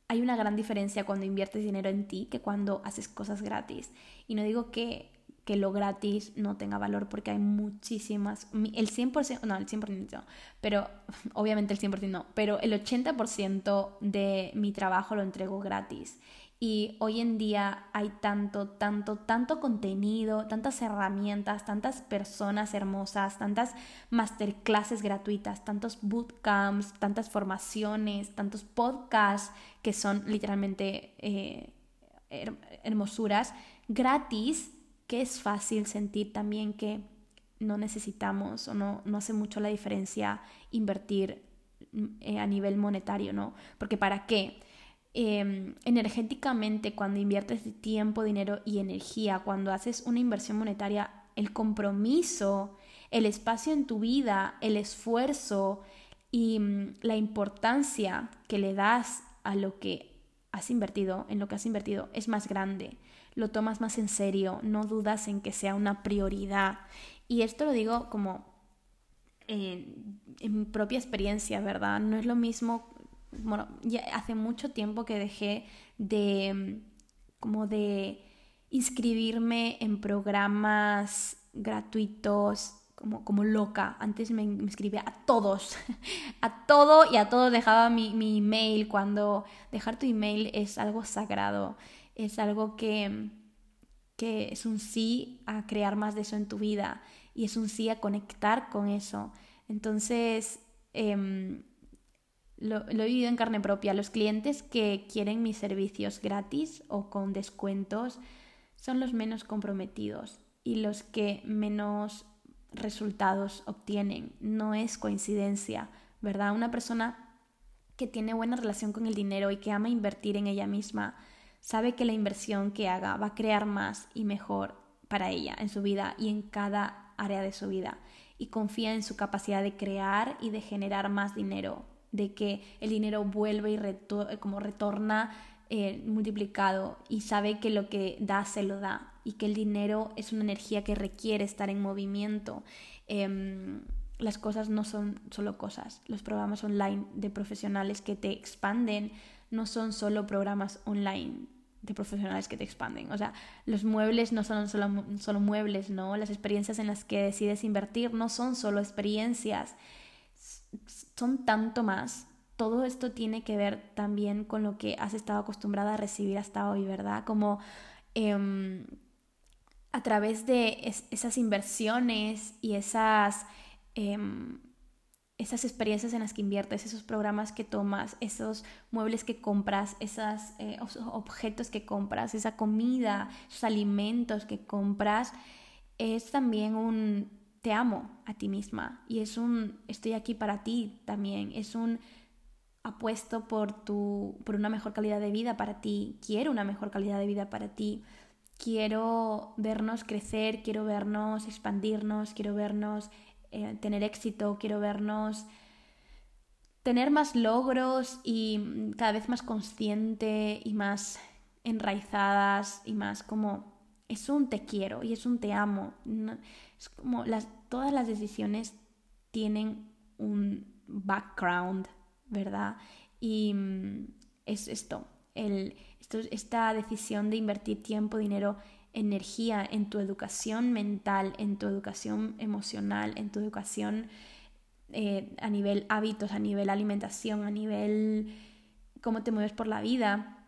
hay una gran diferencia cuando inviertes dinero en ti que cuando haces cosas gratis. Y no digo que que lo gratis no tenga valor porque hay muchísimas, el 100%, no, el 100% no, pero obviamente el 100% no, pero el 80% de mi trabajo lo entrego gratis. Y hoy en día hay tanto, tanto, tanto contenido, tantas herramientas, tantas personas hermosas, tantas masterclasses gratuitas, tantos bootcamps, tantas formaciones, tantos podcasts que son literalmente eh, hermosuras gratis que es fácil sentir también que no necesitamos o no, no hace mucho la diferencia invertir eh, a nivel monetario, ¿no? Porque ¿para qué? Em, energéticamente, cuando inviertes tiempo, dinero y energía, cuando haces una inversión monetaria, el compromiso, el espacio en tu vida, el esfuerzo y mm, la importancia que le das a lo que has invertido, en lo que has invertido, es más grande lo tomas más en serio, no dudas en que sea una prioridad. Y esto lo digo como en, mi propia experiencia, ¿verdad? No es lo mismo, bueno, ya hace mucho tiempo que dejé de como de inscribirme en programas gratuitos como, como loca. Antes me, me, inscribía a todos, a todo y a todos dejaba mi, mi email cuando dejar tu email es algo sagrado es algo que, que es un sí a crear más de eso en tu vida y es un sí a conectar con eso. Entonces, em, lo, lo, he vivido en carne propia. Los clientes que quieren mis servicios gratis o con descuentos son los menos comprometidos y los que menos resultados obtienen. No es coincidencia, ¿verdad? Una persona que tiene buena relación con el dinero y que ama invertir en ella misma sabe que la inversión que haga va a crear más y mejor para ella en su vida y en cada área de su vida y confía en su capacidad de crear y de generar más dinero, de que el dinero vuelve y como retorna eh, multiplicado y sabe que lo que da se lo da y que el dinero es una energía que requiere estar en movimiento. Em, las cosas no son solo cosas, los programas online de profesionales que te expanden no son solo programas online de profesionales que te expanden. O sea, los muebles no son solo, muebles, ¿no? Las experiencias en las que decides invertir no son solo experiencias, son tanto más. Todo esto tiene que ver también con lo que has estado acostumbrada a recibir hasta hoy, ¿verdad? Como em, a través de esas inversiones y esas... Em, esas experiencias en las que inviertes, esos programas que tomas, esos muebles que compras, esos eh, objetos que compras, esa comida, esos alimentos que compras, es también un te amo a ti misma y es un estoy aquí para ti también, es un apuesto por tu por una mejor calidad de vida para ti, quiero una mejor calidad de vida para ti. Quiero vernos crecer, quiero vernos expandirnos, quiero vernos eh, tener éxito, quiero vernos tener más logros y cada vez más consciente y más enraizadas y más como es un te quiero y es un te amo. es como las, todas las decisiones tienen un background, ¿verdad? Y mm, es esto, el, esto, esta decisión de invertir tiempo, dinero energía en tu educación mental, en tu educación emocional, en tu educación eh, a nivel hábitos, a nivel alimentación, a nivel cómo te mueves por la vida,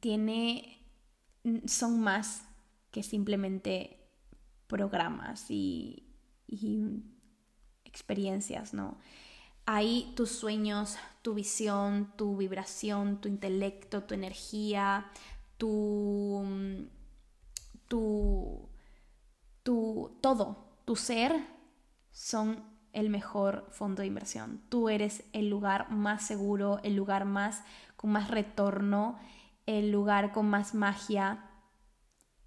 tiene, son más que simplemente programas y, y experiencias, ¿no? Hay tus sueños, tu visión, tu vibración, tu intelecto, tu energía, tu tu, tu todo, tu ser son el mejor fondo de inversión. Tú eres el lugar más seguro, el lugar más con más retorno, el lugar con más magia.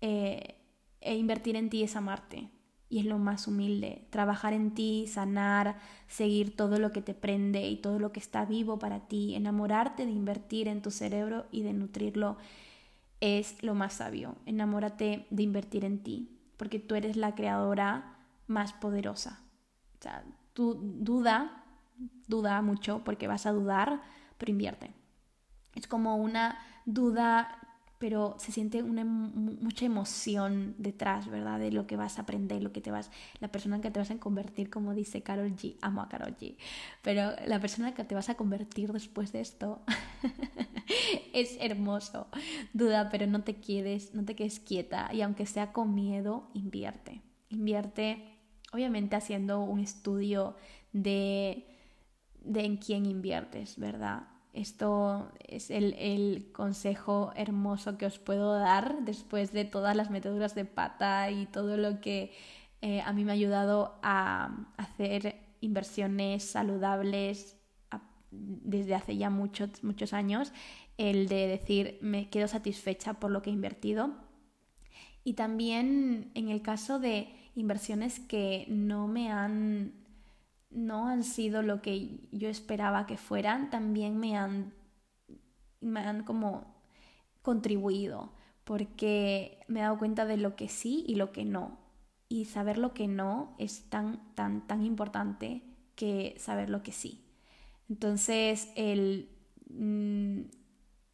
Eh, e invertir en ti es amarte y es lo más humilde. Trabajar en ti, sanar, seguir todo lo que te prende y todo lo que está vivo para ti, enamorarte de invertir en tu cerebro y de nutrirlo es lo más sabio. Enamórate de invertir en ti, porque tú eres la creadora más poderosa. O sea, tú duda, duda mucho porque vas a dudar, pero invierte. Es como una duda pero se siente una, mucha emoción detrás, ¿verdad? De lo que vas a aprender, lo que te vas, la persona en que te vas a convertir, como dice Carol G, amo a Carol G, pero la persona en que te vas a convertir después de esto es hermoso. Duda, pero no te quedes, no te quedes quieta y aunque sea con miedo, invierte. Invierte, obviamente haciendo un estudio de, de en quién inviertes, ¿verdad? Esto es el, consejo hermoso que os puedo dar después de todas las metaduras de pata y todo lo que eh, a mí me ha ayudado a hacer inversiones saludables desde hace ya muchos, muchos años, el de decir me quedo satisfecha por lo que he invertido. Y también en el caso de inversiones que no me han no han sido lo que yo esperaba que fueran, también me han, me han como contribuido, porque me he dado cuenta de lo que sí y lo que no. Y saber lo que no es tan, tan, tan importante que saber lo que sí. Entonces, el, mm,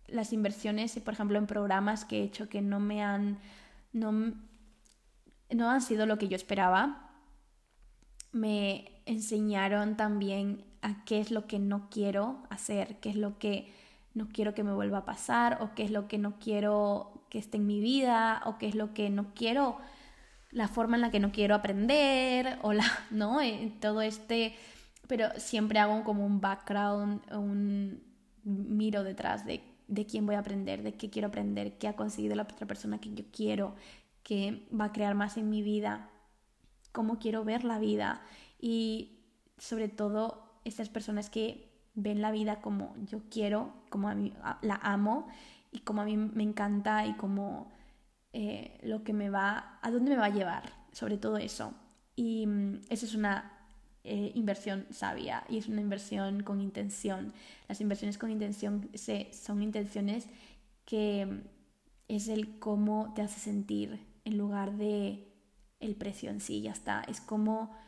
las inversiones, por ejemplo, en programas que he hecho que no me han, no, no han sido lo que yo esperaba, me enseñaron también a qué es lo que no quiero hacer, qué es lo que no quiero que me vuelva a pasar o qué es lo que no quiero que esté en mi vida o qué es lo que no quiero, la forma en la que no quiero aprender o la, ¿no? Eh, todo este, pero siempre hago como un background, un miro detrás de, de quién voy a aprender, de qué quiero aprender, qué ha conseguido la otra persona que yo quiero, que va a crear más en mi vida, cómo quiero ver la vida y sobre todo estas personas que ven la vida como yo quiero, como a mí la amo y como a mí me encanta y como eh, lo que me va, a dónde me va a llevar, sobre todo eso. Y mm, eso es una eh, inversión sabia y es una inversión con intención. Las inversiones con intención son intenciones que mm, es el cómo te hace sentir en lugar de el precio en sí, ya está. Es como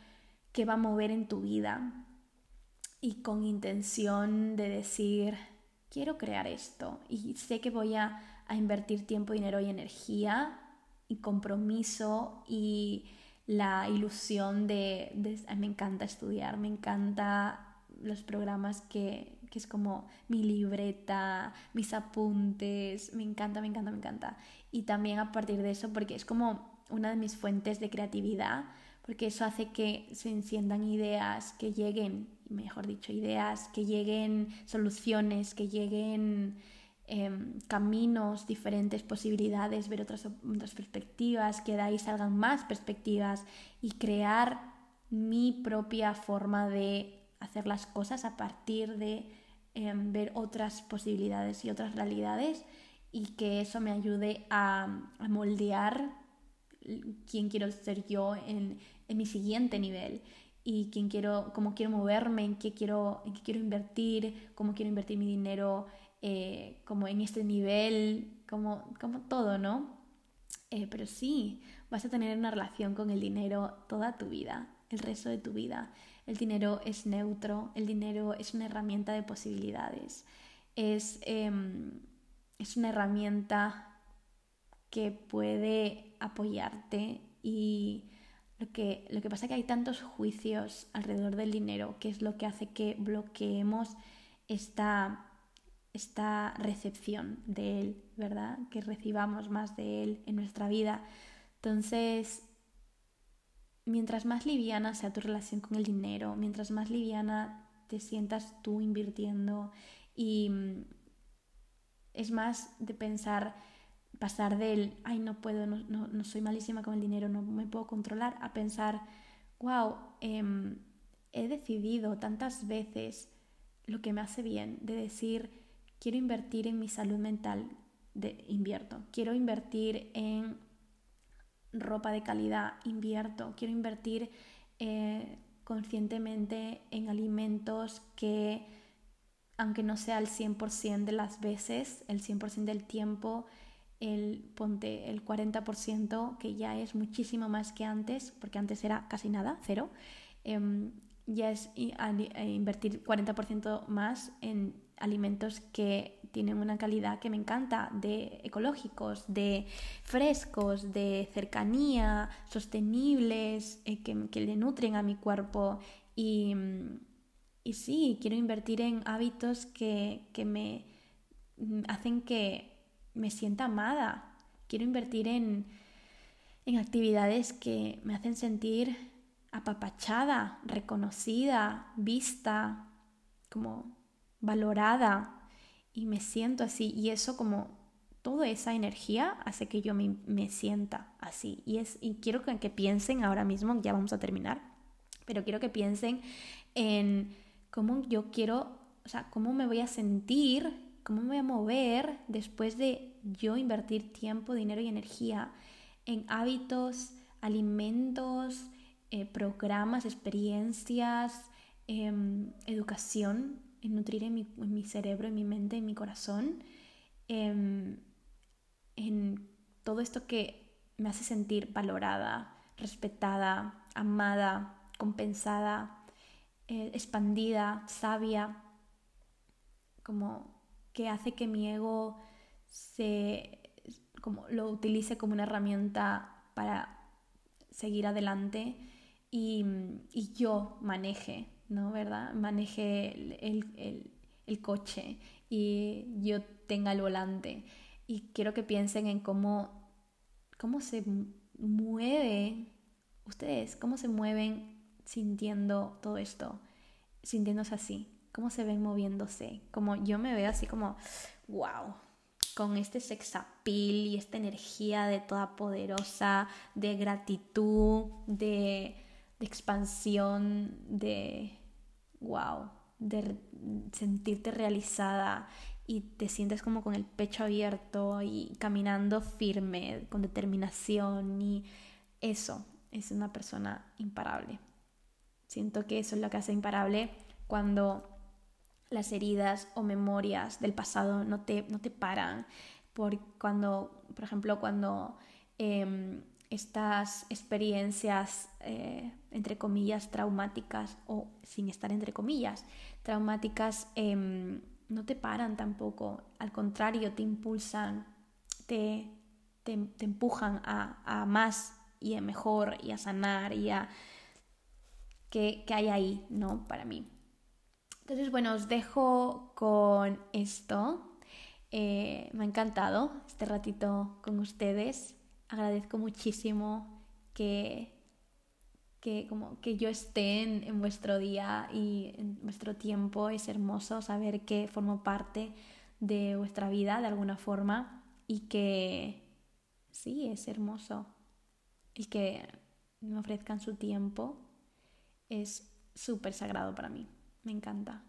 que va a mover en tu vida y con intención de decir, quiero crear esto y sé que voy a, invertir tiempo, dinero y energía y compromiso y la ilusión de, me encanta estudiar, me encanta los programas que, que, es como mi libreta, mis apuntes, me encanta, me encanta, me encanta. Y también a partir de eso, porque es como una de mis fuentes de creatividad, porque eso hace que se enciendan ideas, que lleguen, mejor dicho, ideas, que lleguen soluciones, que lleguen em, caminos, diferentes posibilidades, ver otras, otras perspectivas, que de ahí salgan más perspectivas y crear mi propia forma de hacer las cosas a partir de em, ver otras posibilidades y otras realidades y que eso me ayude a, a moldear quién quiero ser yo en, en mi siguiente nivel y quién quiero, cómo quiero moverme, en qué quiero, en qué quiero invertir, cómo quiero invertir mi dinero, eh, como en este nivel, como, como todo, ¿no? Eh, pero sí, vas a tener una relación con el dinero toda tu vida, el resto de tu vida. El dinero es neutro, el dinero es una herramienta de posibilidades, es, em, es una herramienta que puede apoyarte y lo que, lo que pasa es que hay tantos juicios alrededor del dinero, que es lo que hace que bloqueemos esta, esta recepción de él, ¿verdad? Que recibamos más de él en nuestra vida. Entonces, mientras más liviana sea tu relación con el dinero, mientras más liviana te sientas tú invirtiendo y mm, es más de pensar pasar del, ay, no puedo, no, no, soy malísima con el dinero, no me puedo controlar, a pensar, wow, em, he decidido tantas veces lo que me hace bien, de decir, quiero invertir en mi salud mental, invierto, quiero invertir en ropa de calidad, invierto, quiero invertir eh, conscientemente en alimentos que, aunque no sea el 100% de las veces, el 100% del tiempo, el ponte el 40%, que ya es muchísimo más que antes, porque antes era casi nada, cero, em, ya es invertir 40% más en alimentos que tienen una calidad que me encanta, de ecológicos, de frescos, de cercanía, sostenibles, eh, que, le nutren a mi cuerpo. Y, y sí, quiero invertir en hábitos que, que me hacen que me sienta amada. Quiero invertir en, en actividades que me hacen sentir apapachada, reconocida, vista, como valorada. Y me siento así. Y eso como toda esa energía hace que yo me, me sienta así. Y es y quiero que, que, piensen ahora mismo ya vamos a terminar pero quiero que piensen en cómo yo quiero o sea cómo me voy a sentir cómo me voy a mover después de yo invertir tiempo dinero y energía en hábitos alimentos eh, programas experiencias em, educación en nutrir en mi, cerebro, en mi mente, en mi corazón, em, en, todo esto que me hace sentir valorada, respetada, amada, compensada, eh, expandida, sabia, como que hace que mi ego se como lo utilice como una herramienta para seguir adelante y, y yo maneje ¿no? ¿Verdad? Maneje el, coche y yo tenga el volante. Y quiero que piensen en cómo, cómo se mueve ustedes, cómo se mueven sintiendo todo esto, sintiéndose así, cómo se ven moviéndose, como yo me veo así como, wow, con este sex appeal y esta energía de toda poderosa, de gratitud, de, de expansión, de wow, de sentirte realizada y te sientes como con el pecho abierto y caminando firme, con determinación y eso es una persona imparable. Siento que eso es lo que hace imparable cuando las heridas o memorias del pasado no te, no te paran. Por cuando, por ejemplo, cuando em, estas experiencias, eh, entre comillas, traumáticas o sin estar entre comillas, traumáticas, em, no te paran tampoco, al contrario, te impulsan, te, te, empujan a, a, más y a mejor y a sanar y a... que, que hay ahí, ¿no? Para mí. Entonces, bueno, os dejo con esto. Eh, me ha encantado este ratito con ustedes agradezco muchísimo que, que, como que yo esté en, vuestro día y en vuestro tiempo. Es hermoso saber que formo parte de vuestra vida de alguna forma y que sí, es hermoso. El que me ofrezcan su tiempo es súper sagrado para mí. Me encanta.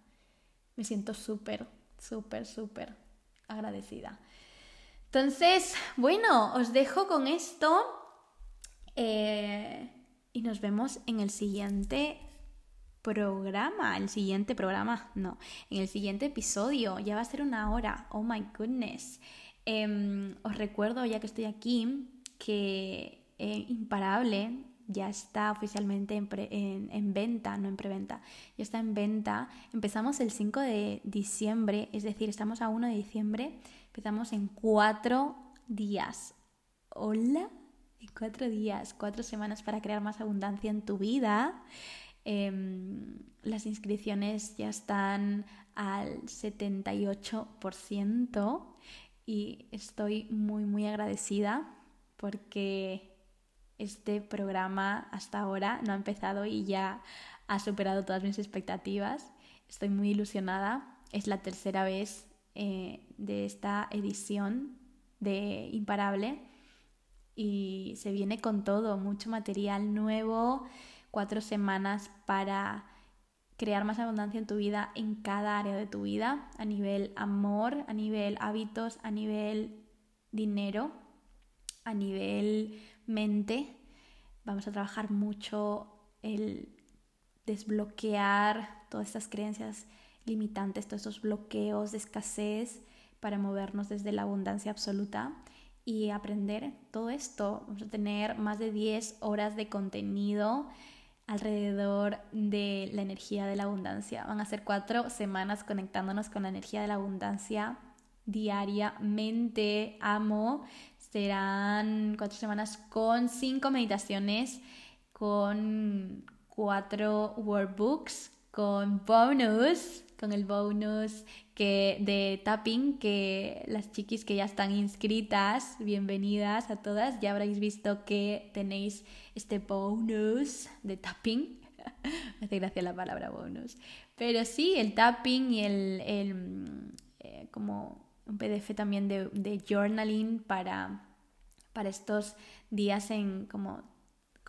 Me siento súper, súper, súper agradecida. Entonces, bueno, os dejo con esto eh, y nos vemos en el siguiente programa, el siguiente programa, no, en el siguiente episodio, ya va a ser una hora, oh my goodness. Em, os recuerdo, ya que estoy aquí, que eh, Imparable ya está oficialmente en, en, venta, no en preventa, ya está en venta. Empezamos el 5 de diciembre, es decir, estamos a 1 de diciembre Empezamos en cuatro días. Hola, en cuatro días, cuatro semanas para crear más abundancia en tu vida. Em, las inscripciones ya están al 78% y estoy muy muy agradecida porque este programa hasta ahora no ha empezado y ya ha superado todas mis expectativas. Estoy muy ilusionada. Es la tercera vez eh, de esta edición de Imparable. Y se viene con todo, mucho material nuevo, cuatro semanas para crear más abundancia en tu vida, en cada área de tu vida, a nivel amor, a nivel hábitos, a nivel dinero, a nivel mente. Vamos a trabajar mucho el desbloquear todas estas creencias limitantes, todos estos bloqueos de escasez para movernos desde la abundancia absoluta y aprender todo esto. Vamos a tener más de 10 horas de contenido alrededor de la energía de la abundancia. Van a ser cuatro semanas conectándonos con la energía de la abundancia diariamente. Amo. Serán cuatro semanas con cinco meditaciones, con cuatro workbooks, con bonus, con el bonus que de tapping que las chiquis que ya están inscritas, bienvenidas a todas, ya habréis visto que tenéis este bonus de tapping. Me hace gracia la palabra bonus. Pero sí, el tapping y el, eh, como un PDF también de, de journaling para, para estos días en como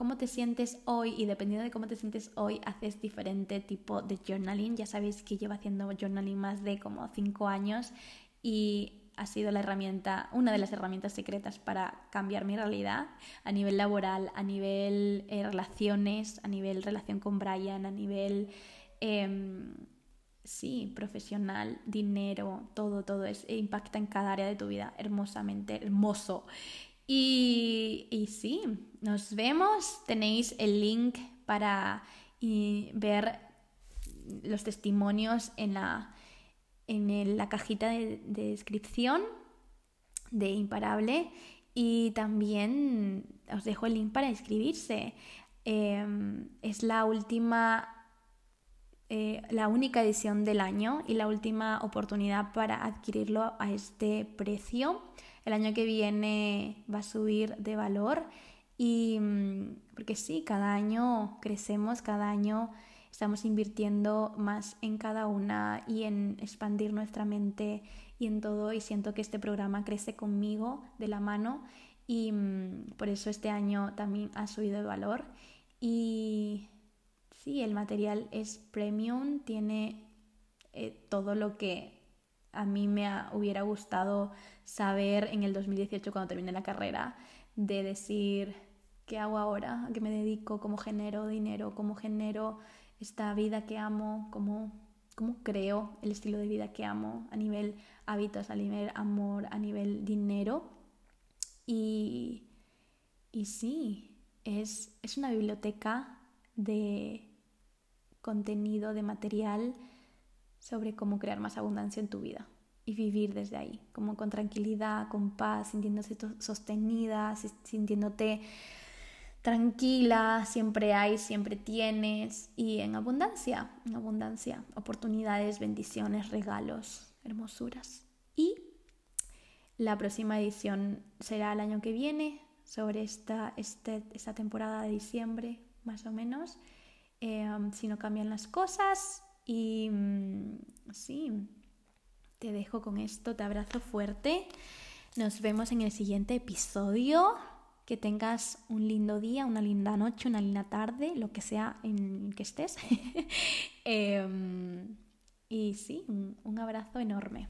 cómo te sientes hoy y dependiendo de cómo te sientes hoy haces diferente tipo de journaling. Ya sabéis que llevo haciendo journaling más de como 5 años y ha sido la herramienta, una de las herramientas secretas para cambiar mi realidad a nivel laboral, a nivel eh, relaciones, a nivel relación con Brian, a nivel, em, sí, profesional, dinero, todo, todo es, impacta en cada área de tu vida hermosamente, hermoso. Y, y sí, nos vemos. Tenéis el link para ver los testimonios en la, en la cajita de, descripción de Imparable. Y también os dejo el link para inscribirse. Em, es la última, eh, la única edición del año y la última oportunidad para adquirirlo a este precio. El año que viene va a subir de valor y mm, porque sí, cada año crecemos, cada año estamos invirtiendo más en cada una y en expandir nuestra mente y en todo y siento que este programa crece conmigo de la mano y mm, por eso este año también ha subido de valor y sí, el material es premium, tiene eh, todo lo que a mí me hubiera gustado saber en el 2018 cuando terminé la carrera, de decir, ¿qué hago ahora? ¿A qué me dedico? ¿Cómo genero dinero? ¿Cómo genero esta vida que amo? ¿Cómo, cómo creo el estilo de vida que amo a nivel hábitos, a nivel amor, a nivel dinero? Y, y sí, es, es una biblioteca de contenido, de material sobre cómo crear más abundancia en tu vida y vivir desde ahí, como con tranquilidad, con paz, sintiéndose sostenida, sintiéndote tranquila, siempre hay, siempre tienes y en abundancia, abundancia, oportunidades, bendiciones, regalos, hermosuras. Y la próxima edición será el año que viene, sobre esta, este, esta temporada de diciembre, más o menos. Eh, si no cambian las cosas, y mm, sí, te dejo con esto, te abrazo fuerte. Nos vemos en el siguiente episodio. Que tengas un lindo día, una linda noche, una linda tarde, lo que sea en que estés. Em, y sí, un, abrazo enorme.